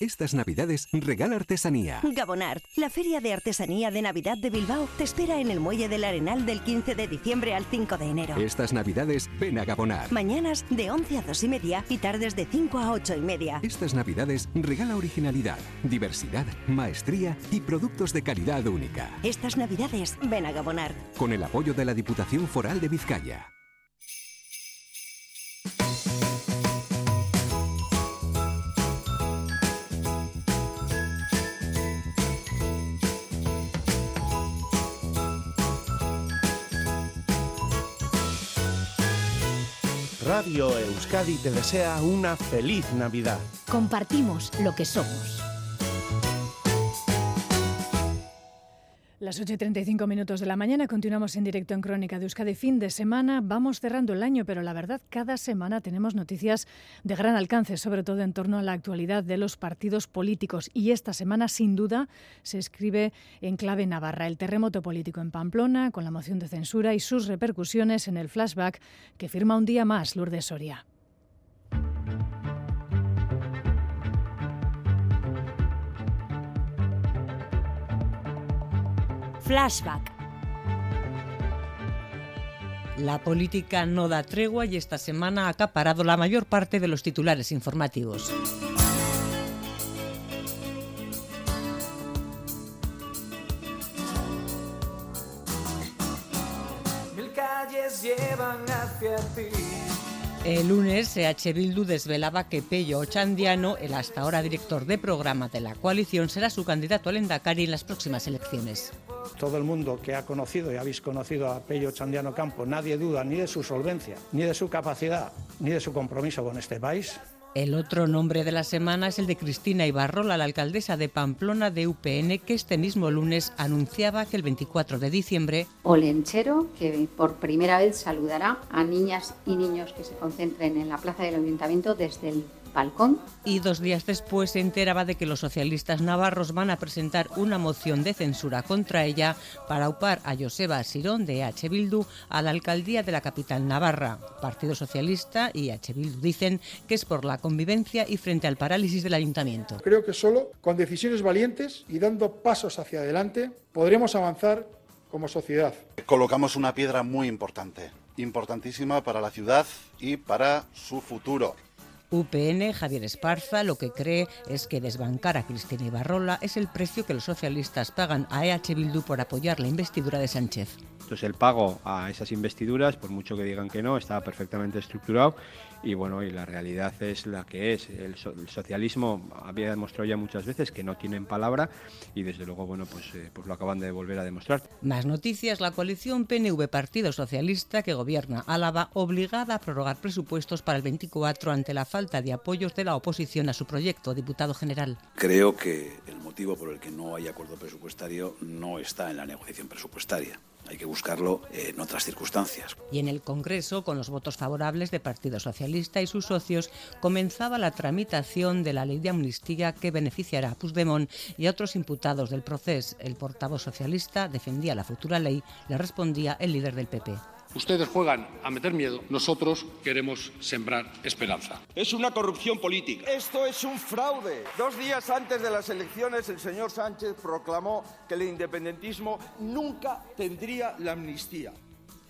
Estas navidades regala artesanía. Gabonart, la feria de artesanía de Navidad de Bilbao, te espera en el Muelle del Arenal del 15 de diciembre al 5 de enero. Estas navidades ven a Gabonart. Mañanas de 11 a 2 y media y tardes de 5 a 8 y media. Estas navidades regala originalidad, diversidad, maestría y productos de calidad única. Estas navidades ven a Gabonart. Con el apoyo de la Diputación Foral de Vizcaya. Radio Euskadi te desea una feliz Navidad. Compartimos lo que somos. Las 8 y 35 minutos de la mañana continuamos en directo en Crónica de Euskadi. Fin de semana, vamos cerrando el año, pero la verdad, cada semana tenemos noticias de gran alcance, sobre todo en torno a la actualidad de los partidos políticos. Y esta semana, sin duda, se escribe en clave Navarra. El terremoto político en Pamplona, con la moción de censura y sus repercusiones en el flashback que firma un día más Lourdes Soria. Flashback. La política no da tregua y esta semana ha acaparado la mayor parte de los titulares informativos. EH Bildu desvelaba que Pello Ochandiano, el hasta ahora director de programa de la coalición, será su candidato al Endacari en las próximas elecciones. Todo el mundo que ha conocido y habéis conocido a Pello Chandiano Campo, nadie duda ni de su solvencia, ni de su capacidad, ni de su compromiso con este país. El otro nombre de la semana es el de Cristina Ibarrola, la alcaldesa de Pamplona de UPN, que este mismo lunes anunciaba que el 24 de diciembre Olenchero, que por primera vez saludará a niñas y niños que se concentren en la plaza del ayuntamiento desde el Y dos días después se enteraba de que los socialistas navarros van a presentar una moción de censura contra ella para upar a Joseba Sirón de EH Bildu a la alcaldía de la capital navarra. Partido Socialista y EH Bildu dicen que es por la convivencia y frente al parálisis del ayuntamiento. Creo que solo con decisiones valientes y dando pasos hacia adelante podremos avanzar como sociedad. Colocamos una piedra muy importante, importantísima para la ciudad y para su futuro. UPN, Javier Esparza, lo que cree es que desbancar a Cristina Ibarrola es el precio que los socialistas pagan a EH Bildu por apoyar la investidura de Sánchez. Entonces el pago a esas investiduras, por mucho que digan que no, está perfectamente estructurado y bueno, y la realidad es la que es. El, so el socialismo había demostrado ya muchas veces que no tienen palabra y desde luego, bueno, pues, eh, pues lo acaban de volver a demostrar. Más noticias, la coalición PNV Partido Socialista que gobierna Álava obligada a prorrogar presupuestos para el 24 ante la falta de apoyos de la oposición a su proyecto, diputado general. Creo que el motivo por el que no hay acuerdo presupuestario no está en la negociación presupuestaria. Hay que buscarlo en otras circunstancias. Y en el Congreso, con los votos favorables de Partido Socialista y sus socios, comenzaba la tramitación de la ley de amnistía que beneficiará a Puigdemont y a otros imputados del proceso. El portavoz socialista defendía la futura ley, le respondía el líder del PP. Ustedes juegan a meter miedo, nosotros queremos sembrar esperanza. Es una corrupción política. Esto es un fraude. Dos días antes de las elecciones, el señor Sánchez proclamó que el independentismo nunca tendría la amnistía.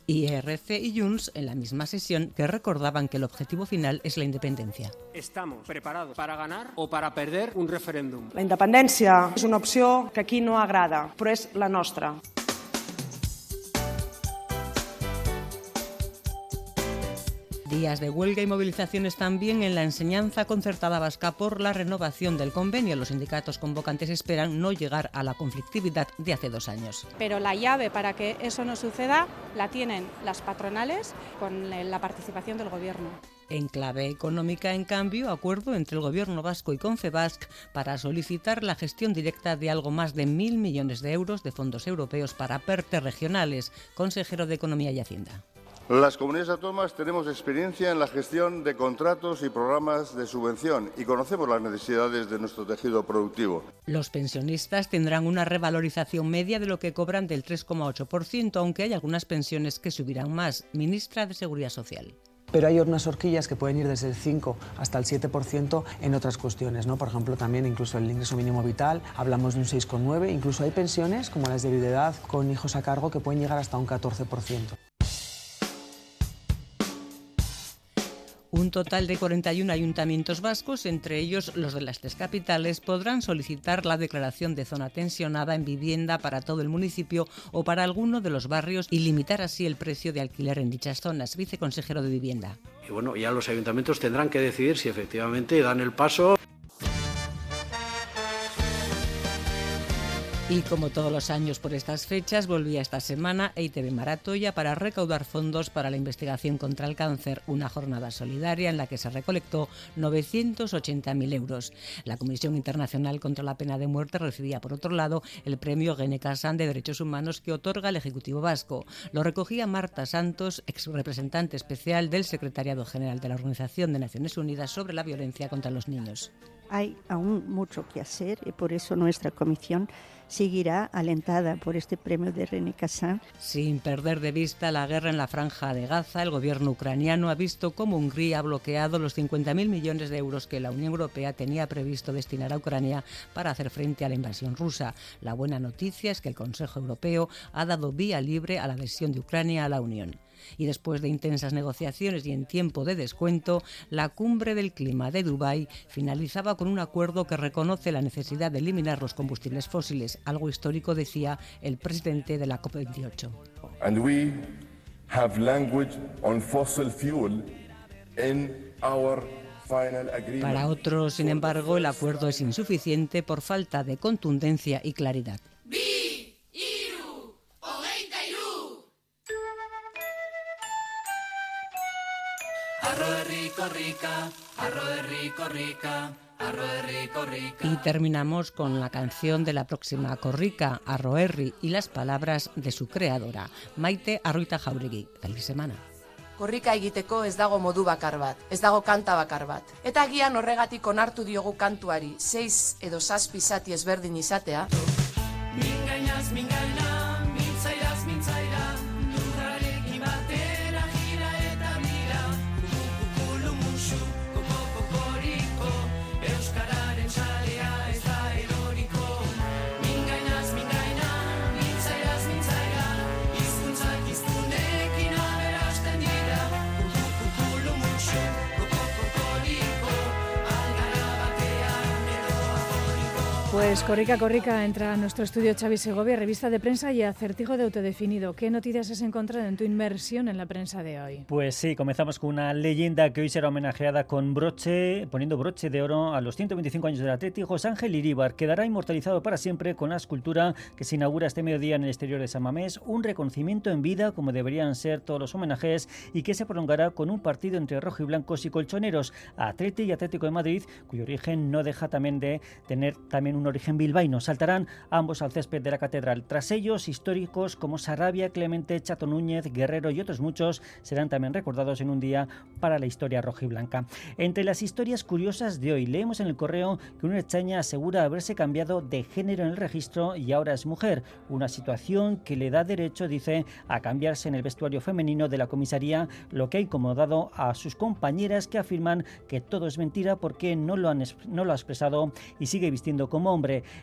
IRC y Junts en la misma sesión que recordaban que el objetivo final es la independencia. Estamos preparados para ganar o para perder un referéndum. La independència és una opció que aquí no agrada, però és la nostra. Días de huelga y movilizaciones también en la enseñanza concertada vasca por la renovación del convenio. Los sindicatos convocantes esperan no llegar a la conflictividad de hace dos años. Pero la llave para que eso no suceda la tienen las patronales con la participación del Gobierno. En clave económica, en cambio, acuerdo entre el Gobierno vasco y Confebasc para solicitar la gestión directa de algo más de mil millones de euros de fondos europeos para PERTE regionales. Consejero de Economía y Hacienda. Las comunidades autónomas tenemos experiencia en la gestión de contratos y programas de subvención y conocemos las necesidades de nuestro tejido productivo. Los pensionistas tendrán una revalorización media de lo que cobran del 3,8%, aunque hay algunas pensiones que subirán más. Ministra de Seguridad Social pero hay unas horquillas que pueden ir desde el 5 hasta el 7% en otras cuestiones, ¿no? Por ejemplo, también incluso el ingreso mínimo vital, hablamos de un 6,9, incluso hay pensiones como las de viudedad con hijos a cargo que pueden llegar hasta un 14%. Un total de 41 ayuntamientos vascos, entre ellos los de las tres capitales, podrán solicitar la declaración de zona tensionada en vivienda para todo el municipio o para alguno de los barrios y limitar así el precio de alquiler en dichas zonas. Viceconsejero de Vivienda. Y bueno, ya los ayuntamientos tendrán que decidir si efectivamente dan el paso. Y como todos los años por estas fechas, volvía esta semana EITB Maratoya para recaudar fondos para la investigación contra el cáncer, una jornada solidaria en la que se recolectó 980.000 euros. La Comisión Internacional contra la Pena de Muerte recibía, por otro lado, el premio Gene Casan de Derechos Humanos que otorga el Ejecutivo Vasco. Lo recogía Marta Santos, ex representante especial del Secretariado General de la Organización de Naciones Unidas sobre la Violencia contra los Niños. Hay aún mucho que hacer y por eso nuestra comisión seguirá alentada por este premio de René Cassin. Sin perder de vista la guerra en la franja de Gaza, el gobierno ucraniano ha visto cómo Hungría ha bloqueado los 50.000 millones de euros que la Unión Europea tenía previsto destinar a Ucrania para hacer frente a la invasión rusa. La buena noticia es que el Consejo Europeo ha dado vía libre a la adhesión de Ucrania a la Unión y después de intensas negociaciones y en tiempo de descuento, la cumbre del clima de Dubái finalizaba con un acuerdo que reconoce la necesidad de eliminar los combustibles fósiles, algo histórico decía el presidente de la COP28. Para otros, sin embargo, el acuerdo es insuficiente por falta de contundencia y claridad. Y terminamos con la canción de la próxima Corrica, Arroerri, y las palabras de su creadora, Maite Arruita Jauregui. Feliz semana. Korrika egiteko ez dago modu bakar bat, ez dago kanta bakar bat. Eta agian horregatik onartu diogu kantuari, seiz edo zazpi zati ezberdin izatea. Mingainaz, mingaina, Pues Corrica Corrica entra a nuestro estudio Xavi Segovia, revista de prensa y acertijo de autodefinido. ¿Qué noticias has encontrado en tu inmersión en la prensa de hoy? Pues sí, comenzamos con una leyenda que hoy será homenajeada con broche, poniendo broche de oro a los 125 años del Atlético. José Ángel Iríbar quedará inmortalizado para siempre con la escultura que se inaugura este mediodía en el exterior de San Mamés, un reconocimiento en vida como deberían ser todos los homenajes y que se prolongará con un partido entre rojo y blancos y colchoneros, Atleti y Atlético de Madrid, cuyo origen no deja también de tener también un origen bilbaíno. Saltarán ambos al césped de la catedral. Tras ellos, históricos como Sarabia, Clemente, Chato Núñez, Guerrero y otros muchos serán también recordados en un día para la historia rojiblanca. Entre las historias curiosas de hoy, leemos en el correo que una extraña asegura haberse cambiado de género en el registro y ahora es mujer. Una situación que le da derecho, dice, a cambiarse en el vestuario femenino de la comisaría, lo que ha incomodado a sus compañeras que afirman que todo es mentira porque no lo, han, no lo ha expresado y sigue vistiendo como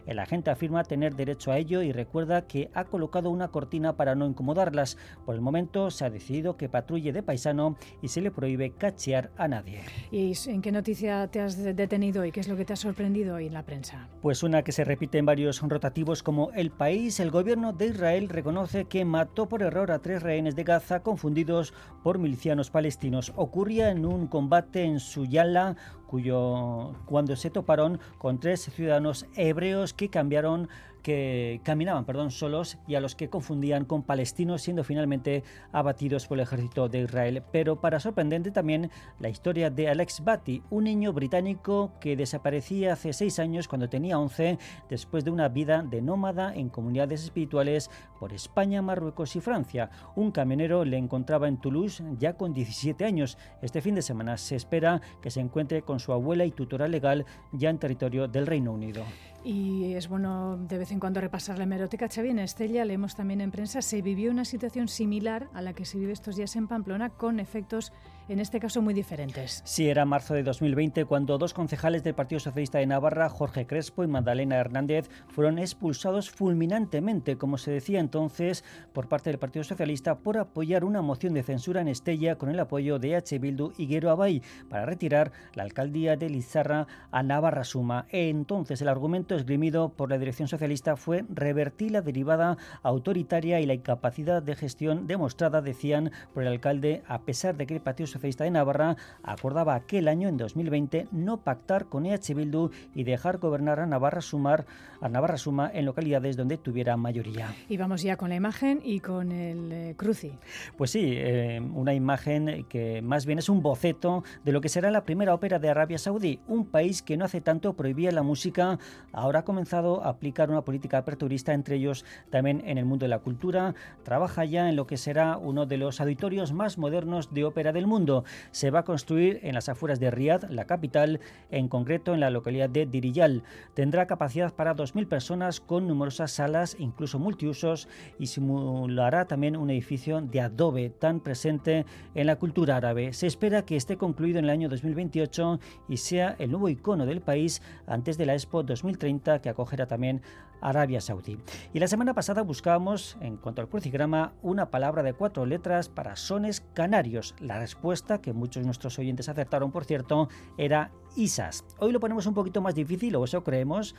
El agente afirma tener derecho a ello y recuerda que ha colocado una cortina para no incomodarlas. Por el momento se ha decidido que patrulle de paisano y se le prohíbe cachear a nadie. ¿Y en qué noticia te has detenido y qué es lo que te ha sorprendido hoy en la prensa? Pues una que se repite en varios rotativos como El País, el gobierno de Israel reconoce que mató por error a tres rehenes de Gaza confundidos por milicianos palestinos. Ocurría en un combate en Suyala, cuyo cuando se toparon con tres ciudadanos hebreos que cambiaron que caminaban perdón, solos y a los que confundían con palestinos, siendo finalmente abatidos por el ejército de Israel. Pero para sorprendente también la historia de Alex Batty, un niño británico que desaparecía hace seis años cuando tenía 11, después de una vida de nómada en comunidades espirituales por España, Marruecos y Francia. Un camionero le encontraba en Toulouse ya con 17 años. Este fin de semana se espera que se encuentre con su abuela y tutora legal ya en territorio del Reino Unido. Y es bueno de vez en cuando repasar la hemeroteca. Xavi, Estella leemos también en prensa, se vivió una situación similar a la que se vive estos días en Pamplona con efectos en este caso muy diferentes. Sí, era marzo de 2020 cuando dos concejales del Partido Socialista de Navarra, Jorge Crespo y Magdalena Hernández, fueron expulsados fulminantemente, como se decía entonces, por parte del Partido Socialista por apoyar una moción de censura en Estella con el apoyo de H. Bildu y Guero Abay para retirar la alcaldía de Lizarra a Navarra Suma. Entonces el argumento esgrimido por la dirección socialista fue revertir la derivada autoritaria y la incapacidad de gestión demostrada, decían, por el alcalde, a pesar de que el Partido Socialista de Navarra acordaba aquel año, en 2020, no pactar con EH Bildu y dejar gobernar a Navarra, Sumar, a Navarra Suma en localidades donde tuviera mayoría. Y vamos ya con la imagen y con el eh, cruci. Pues sí, eh, una imagen que más bien es un boceto de lo que será la primera ópera de Arabia Saudí, un país que no hace tanto prohibía la música, ahora ha comenzado a aplicar una política aperturista, entre ellos también en el mundo de la cultura, trabaja ya en lo que será uno de los auditorios más modernos de ópera del mundo se va a construir en las afueras de Riad, la capital, en concreto en la localidad de Diriyal. Tendrá capacidad para 2.000 personas con numerosas salas, incluso multiusos, y simulará también un edificio de adobe tan presente en la cultura árabe. Se espera que esté concluido en el año 2028 y sea el nuevo icono del país antes de la Expo 2030 que acogerá también Arabia Saudí. Y la semana pasada buscábamos, en cuanto al crucigrama, una palabra de cuatro letras para sones canarios. La respuesta, que muchos de nuestros oyentes acertaron, por cierto, era ISAS. Hoy lo ponemos un poquito más difícil, o eso creemos.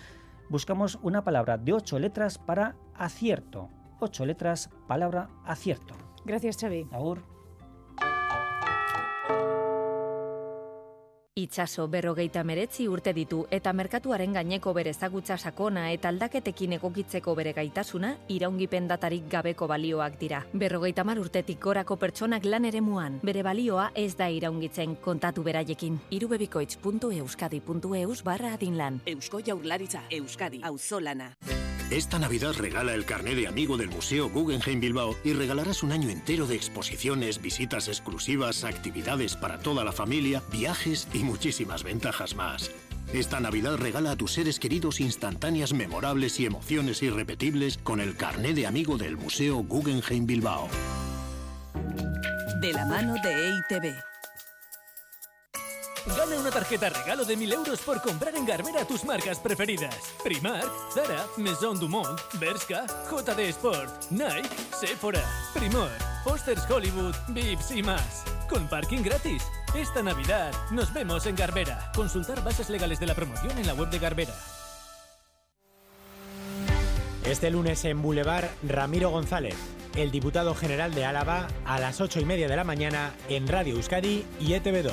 Buscamos una palabra de ocho letras para acierto. Ocho letras, palabra acierto. Gracias, Xavi. Agur. Itxaso berrogeita meretzi urte ditu eta merkatuaren gaineko bere ezagutza sakona eta aldaketekin egokitzeko bere gaitasuna iraungipen datarik gabeko balioak dira. Berrogeita mar urtetik gorako pertsonak lan ere bere balioa ez da iraungitzen kontatu beraiekin. irubebikoitz.euskadi.eus barra adinlan. Eusko jaurlaritza, Euskadi, auzolana. Esta Navidad regala el carnet de amigo del Museo Guggenheim Bilbao y regalarás un año entero de exposiciones, visitas exclusivas, actividades para toda la familia, viajes y muchísimas ventajas más. Esta Navidad regala a tus seres queridos instantáneas memorables y emociones irrepetibles con el carnet de amigo del Museo Guggenheim Bilbao. De la mano de EITB. Gana una tarjeta regalo de 1000 euros por comprar en Garbera tus marcas preferidas. Primark, Zara, Maison Dumont, Bershka, JD Sport, Nike, Sephora, Primor, Posters Hollywood, Vips y más. Con parking gratis. Esta Navidad nos vemos en Garbera. Consultar bases legales de la promoción en la web de Garbera. Este lunes en Boulevard, Ramiro González, el diputado general de Álava, a las 8 y media de la mañana en Radio Euskadi y ETV2.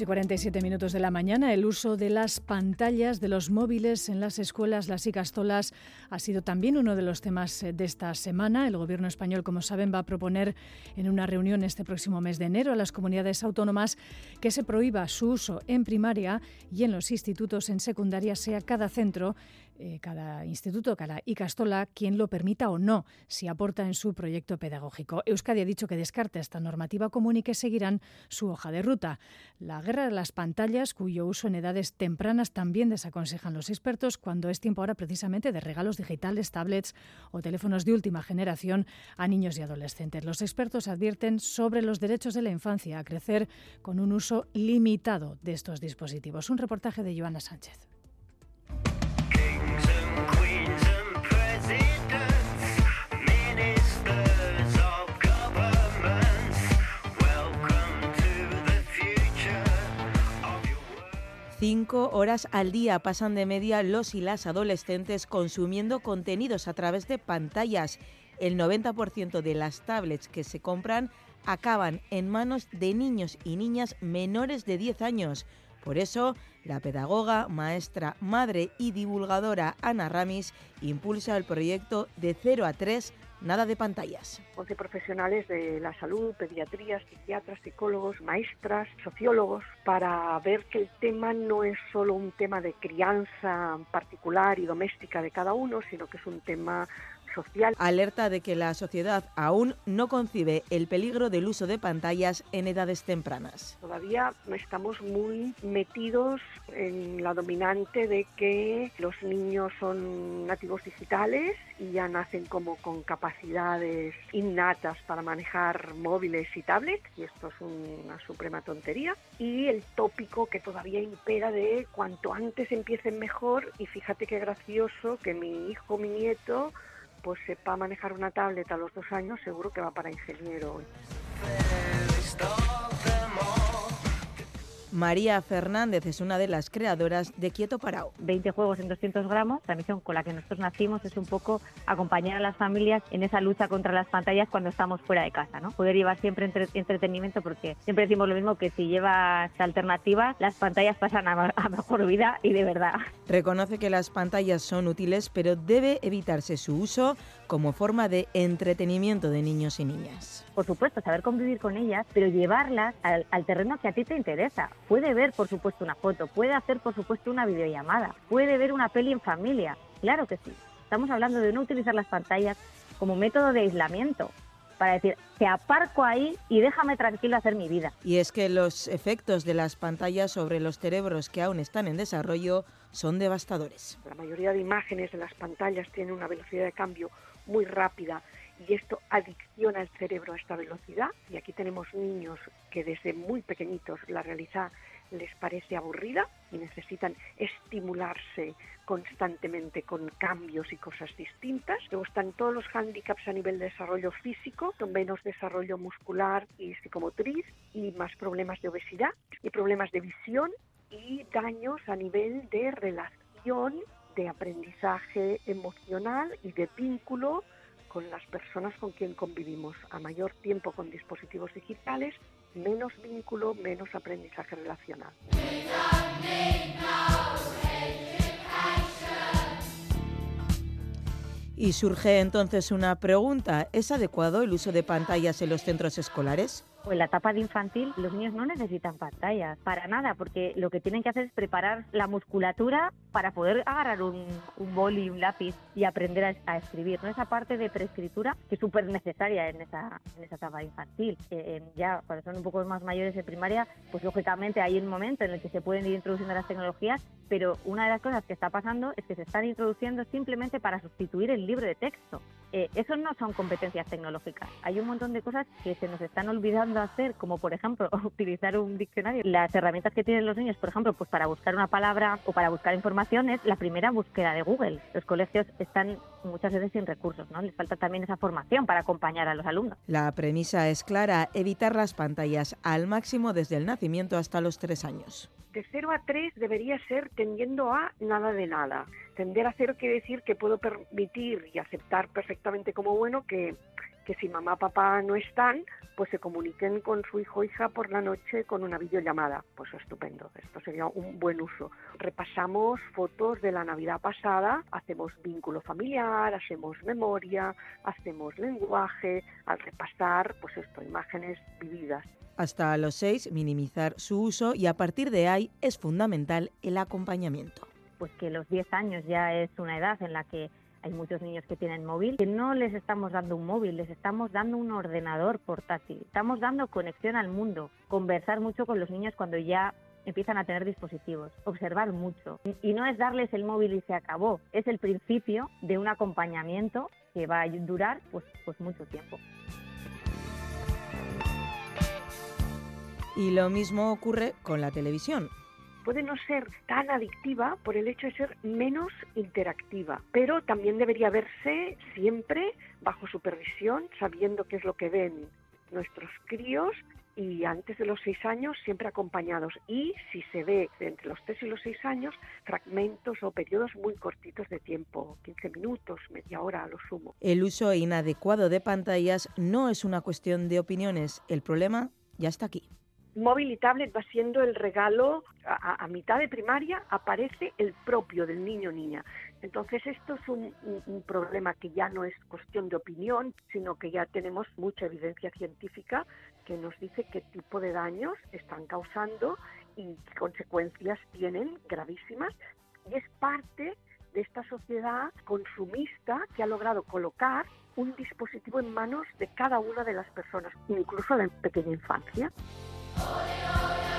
8 y 47 minutos de la mañana, el uso de las pantallas de los móviles en las escuelas, las icastolas, ha sido también uno de los temas eh, de esta semana. El Gobierno español, como saben, va a proponer en una reunión este próximo mes de enero a las comunidades autónomas que se prohíba su uso en primaria y en los institutos en secundaria, sea cada centro eh, cada instituto, cada Icastola, quien lo permita o no, si aporta en su proyecto pedagógico. Euskadi ha dicho que descarta esta normativa común y que seguirán su hoja de ruta. La guerra de las pantallas, cuyo uso en edades tempranas también desaconsejan los expertos cuando es tiempo ahora precisamente de regalos digitales, tablets o teléfonos de última generación a niños y adolescentes. Los expertos advierten sobre los derechos de la infancia a crecer con un uso limitado de estos dispositivos. Un reportaje de Joana Sánchez. Cinco horas al día pasan de media los y las adolescentes consumiendo contenidos a través de pantallas. El 90% de las tablets que se compran acaban en manos de niños y niñas menores de 10 años. Por eso, la pedagoga, maestra, madre y divulgadora Ana Ramis impulsa el proyecto de 0 a 3 Nada de pantallas. 11 profesionales de la salud, pediatrías, psiquiatras, psicólogos, maestras, sociólogos, para ver que el tema no es solo un tema de crianza particular y doméstica de cada uno, sino que es un tema social. Alerta de que la sociedad aún no concibe el peligro del uso de pantallas en edades tempranas. Todavía estamos muy metidos en la dominante de que los niños son nativos digitales y ya nacen como con capacidades innatas para manejar móviles y tablets, y esto es una suprema tontería. Y el tópico que todavía impera de cuanto antes empiecen mejor, y fíjate qué gracioso que mi hijo, mi nieto, pues sepa manejar una tablet a los dos años, seguro que va para ingeniero. María Fernández es una de las creadoras de Quieto Parao. 20 juegos en 200 gramos. La misión con la que nosotros nacimos es un poco acompañar a las familias en esa lucha contra las pantallas cuando estamos fuera de casa, ¿no? Poder llevar siempre entretenimiento porque siempre decimos lo mismo que si llevas alternativas, las pantallas pasan a, a mejor vida y de verdad. Reconoce que las pantallas son útiles, pero debe evitarse su uso como forma de entretenimiento de niños y niñas. Por supuesto, saber convivir con ellas, pero llevarlas al, terreno que a ti te interesa. Puede ver, por supuesto, una foto, puede hacer, por supuesto, una videollamada, puede ver una peli en familia. Claro que sí. Estamos hablando de no utilizar las pantallas como método de aislamiento, para decir, te aparco ahí y déjame tranquilo hacer mi vida. Y es que los efectos de las pantallas sobre los cerebros que aún están en desarrollo son devastadores. La mayoría de imágenes de las pantallas tienen una velocidad de cambio muy rápida y esto adicciona el cerebro a esta velocidad. Y aquí tenemos niños que desde muy pequeñitos la realidad les parece aburrida y necesitan estimularse constantemente con cambios y cosas distintas. Luego están todos los hándicaps a nivel de desarrollo físico, con menos desarrollo muscular y psicomotriz y más problemas de obesidad y problemas de visión y daños a nivel de relación de aprendizaje emocional y de vínculo con las personas con quien convivimos. A mayor tiempo con dispositivos digitales, menos vínculo, menos aprendizaje relacional. Y surge entonces una pregunta, ¿es adecuado el uso de pantallas en los centros escolares? En la etapa de infantil los niños no necesitan pantallas, para nada, porque lo que tienen que hacer es preparar la musculatura para poder agarrar un, un bol y un lápiz y aprender a, escribir. ¿no? Esa parte de preescritura que es súper necesaria en esa, en esa etapa infantil. Eh, ya cuando son un poco más mayores de primaria, pues lógicamente hay un momento en el que se pueden ir introduciendo las tecnologías, pero una de las cosas que está pasando es que se están introduciendo simplemente para sustituir el libro de texto. Eh, eso no son competencias tecnológicas. Hay un montón de cosas que se nos están olvidando hacer, como por ejemplo <laughs> utilizar un diccionario. Las herramientas que tienen los niños, por ejemplo, pues para buscar una palabra o para buscar información es la primera búsqueda de Google. Los colegios están muchas veces sin recursos, ¿no? Les falta también esa formación para acompañar a los alumnos. La premisa es clara, evitar las pantallas al máximo desde el nacimiento hasta los tres años de 0 a 3 debería ser tendiendo a nada de nada. Tender a cero quiere decir que puedo permitir y aceptar perfectamente como bueno que, que si mamá papá no están, pues se comuniquen con su hijo o hija por la noche con una videollamada. Pues estupendo, esto sería un buen uso. Repasamos fotos de la Navidad pasada, hacemos vínculo familiar, hacemos memoria, hacemos lenguaje, al repasar, pues esto, imágenes vividas. Hasta los seis, minimizar su uso y a partir de ahí es fundamental el acompañamiento. Pues que los 10 años ya es una edad en la que hay muchos niños que tienen móvil, que no les estamos dando un móvil, les estamos dando un ordenador portátil, estamos dando conexión al mundo, conversar mucho con los niños cuando ya empiezan a tener dispositivos, observar mucho. Y no es darles el móvil y se acabó, es el principio de un acompañamiento que va a durar pues, pues mucho tiempo. Y lo mismo ocurre con la televisión. Puede no ser tan adictiva por el hecho de ser menos interactiva, pero también debería verse siempre bajo supervisión, sabiendo qué es lo que ven nuestros críos y antes de los seis años siempre acompañados y si se ve entre los tres y los seis años fragmentos o periodos muy cortitos de tiempo, 15 minutos, media hora a lo sumo. El uso inadecuado de pantallas no es una cuestión de opiniones, el problema ya está aquí móvil y tablet va siendo el regalo, a, mitad de primaria aparece el propio del niño niña. Entonces esto es un, problema que ya no es cuestión de opinión, sino que ya tenemos mucha evidencia científica que nos dice qué tipo de daños están causando y qué consecuencias tienen gravísimas. Y es parte de esta sociedad consumista que ha logrado colocar un dispositivo en manos de cada una de las personas, incluso de pequeña infancia. Holy, holy.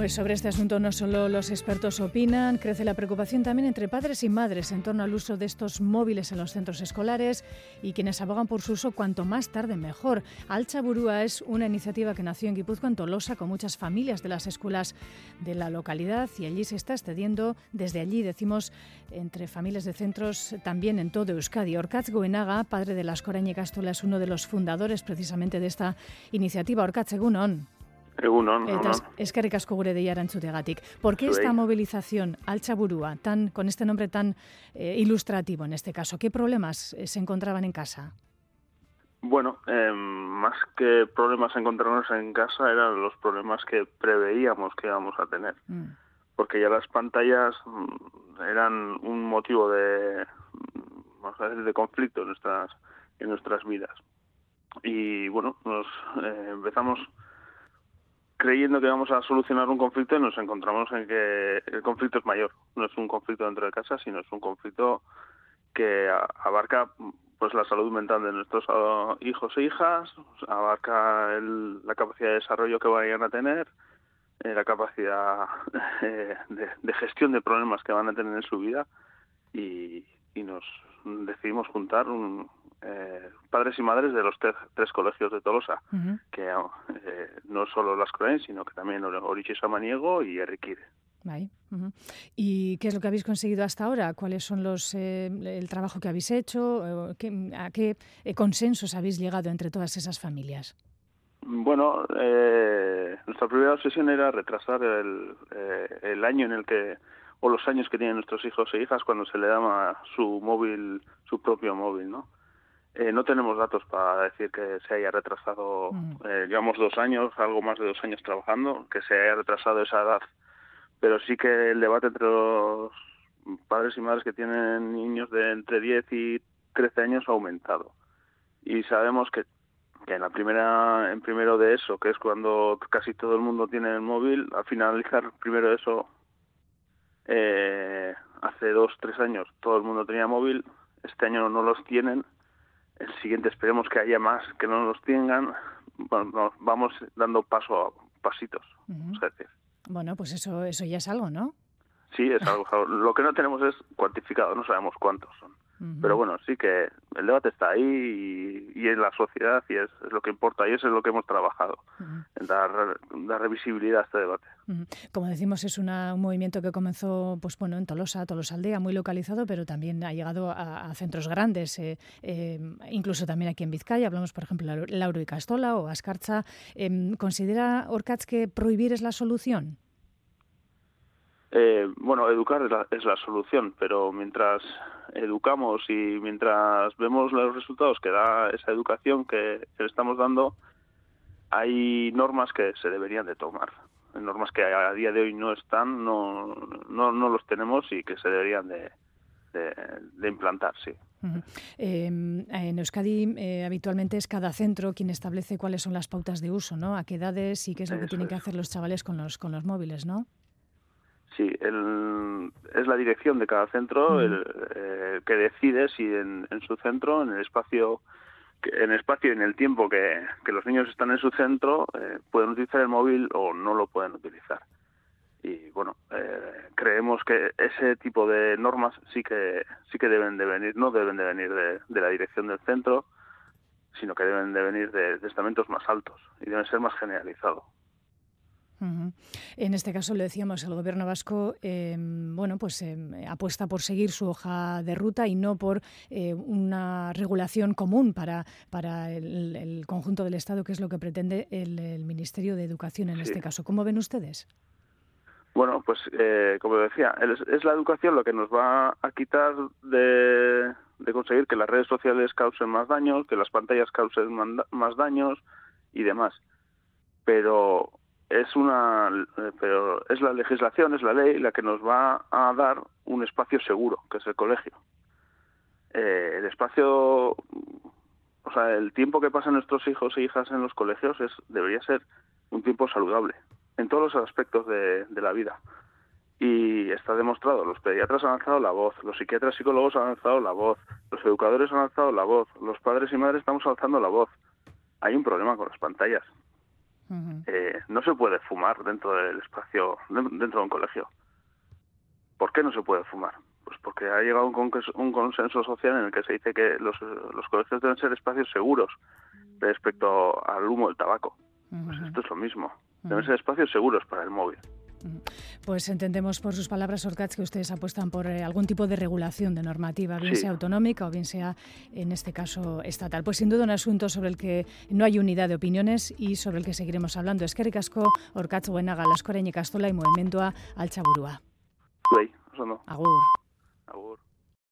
Pues sobre este asunto no solo los expertos opinan, crece la preocupación también entre padres y madres en torno al uso de estos móviles en los centros escolares y quienes abogan por su uso cuanto más tarde mejor. Alcha Burúa es una iniciativa que nació en Guipúzcoa, en Tolosa, con muchas familias de las escuelas de la localidad y allí se está extendiendo desde allí, decimos, entre familias de centros también en todo Euskadi. Orkatz Goenaga, padre de las Corañe Castola, es uno de los fundadores precisamente de esta iniciativa. Orkatz, Egunon. Egunon, Es que asko gure de gatik. ¿Por qué esta movilización al Chaburúa, tan, con este nombre tan eh, ilustrativo en este caso? ¿Qué problemas eh, se encontraban en casa? Bueno, em, más que problemas encontrarnos en casa eran los problemas que preveíamos que íbamos a tener. Mm. Porque ya las pantallas mm, eran un motivo de, vamos a decir, de conflicto en nuestras, en nuestras vidas. Y bueno, nos eh, empezamos creyendo que vamos a solucionar un conflicto y nos encontramos en que el conflicto es mayor. No es un conflicto dentro de casa, sino es un conflicto que abarca pues la salud mental de nuestros ah, hijos e hijas, abarca la capacidad de desarrollo que vayan a tener, eh, la capacidad <laughs> eh, de, gestión de problemas que van a tener en su vida y nos decidimos juntar un, eh, padres y madres de los tres colegios de Tolosa, que eh, no solo las Croen, sino que también Oriche Samaniego y Erriquire. ¿Y qué es lo que habéis conseguido hasta ahora? ¿Cuáles son los eh, el trabajo que habéis hecho? ¿A qué consensos habéis llegado entre todas esas familias? Bueno, nuestra primera obsesión era retrasar el, el año en el que o los años que tienen nuestros hijos e hijas cuando se le daba su móvil, su propio móvil, ¿no? Eh, no tenemos datos para decir que se haya retrasado, mm. eh, llevamos dos años, algo más de dos años trabajando, que se haya retrasado esa edad, pero sí que el debate entre los padres y madres que tienen niños de entre 10 y 13 años ha aumentado. Y sabemos que, que en la primera, en primero de eso, que es cuando casi todo el mundo tiene el móvil, al finalizar primero de eso, eh, hace dos, tres años todo el mundo tenía móvil, este año no los tienen el siguiente esperemos que haya más que no los tengan. Bueno, vamos dando paso a pasitos. Bueno, pues eso, eso ya es algo, ¿no? Sí, es algo. Lo que no tenemos es cuantificado, no sabemos cuántos son. Pero bueno, sí que el debate está ahí y, en la sociedad y es, lo que importa y eso es lo que hemos trabajado, en dar, dar visibilidad a este debate. Como decimos, es un movimiento que comenzó pues bueno, en Tolosa, Tolosa Aldea, muy localizado, pero también ha llegado a, centros grandes, eh, eh, incluso también aquí en Vizcaya. Hablamos, por ejemplo, de Lauro y Castola o Ascarcha. Em, ¿Considera Orcaz que prohibir es la solución? Eh, bueno, educar es la, solución, pero mientras educamos y mientras vemos los resultados que da esa educación que, le estamos dando, hay normas que se deberían de tomar. normas que a día de hoy no están, no, no, no los tenemos y que se deberían de, de, implantar, sí. Em, en Euskadi eh, habitualmente es cada centro quien establece cuáles son las pautas de uso, ¿no? A qué edades y qué es lo que tienen que hacer los chavales con los, con los móviles, ¿no? Sí, el, es la dirección de cada centro el, eh, que decide si en, su centro, en el espacio en el espacio y en el tiempo que, los niños están en su centro, eh, pueden utilizar el móvil o no lo pueden utilizar. Y bueno, eh, creemos que ese tipo de normas sí que sí que deben de venir, no deben de venir de, de la dirección del centro, sino que deben de venir de, de estamentos más altos y deben ser más generalizados. En este caso, le decíamos, el gobierno vasco em, bueno, pues, em, apuesta por seguir su hoja de ruta y no por eh, una regulación común para, para el, conjunto del Estado, que es lo que pretende el, Ministerio de Educación en este caso. ¿Cómo ven ustedes? Bueno, pues eh, como decía, es, la educación lo que nos va a quitar de, de conseguir que las redes sociales causen más daños, que las pantallas causen más daños y demás. Pero es una pero es la legislación es la ley la que nos va a dar un espacio seguro que es el colegio. Eh, el espacio o sea el tiempo que pasan nuestros hijos e hijas en los colegios es debería ser un tiempo saludable en todos los aspectos de, de la vida. Y está demostrado los pediatras han alzado la voz los psiquiatras psicólogos han alzado la voz los educadores han alzado la voz los padres y madres estamos alzando la voz. Hay un problema con las pantallas eh, no se puede fumar dentro del espacio, dentro de un colegio. ¿Por qué no se puede fumar? Pues porque ha llegado un, consenso social en el que se dice que los, colegios deben ser espacios seguros respecto al humo del tabaco. Pues esto es lo mismo. Deben ser espacios seguros para el móvil. Pues entendemos por sus palabras, Orcaz, que ustedes apuestan por eh, algún tipo de regulación de normativa, bien sea autonómica o bien sea, en este caso, estatal. Pues sin duda un asunto sobre el que no hay unidad de opiniones y sobre el que seguiremos hablando. Es que ricasco, Orcaz, buenaga, y Castola y Movimiento al Chaburúa. Agur. Agur.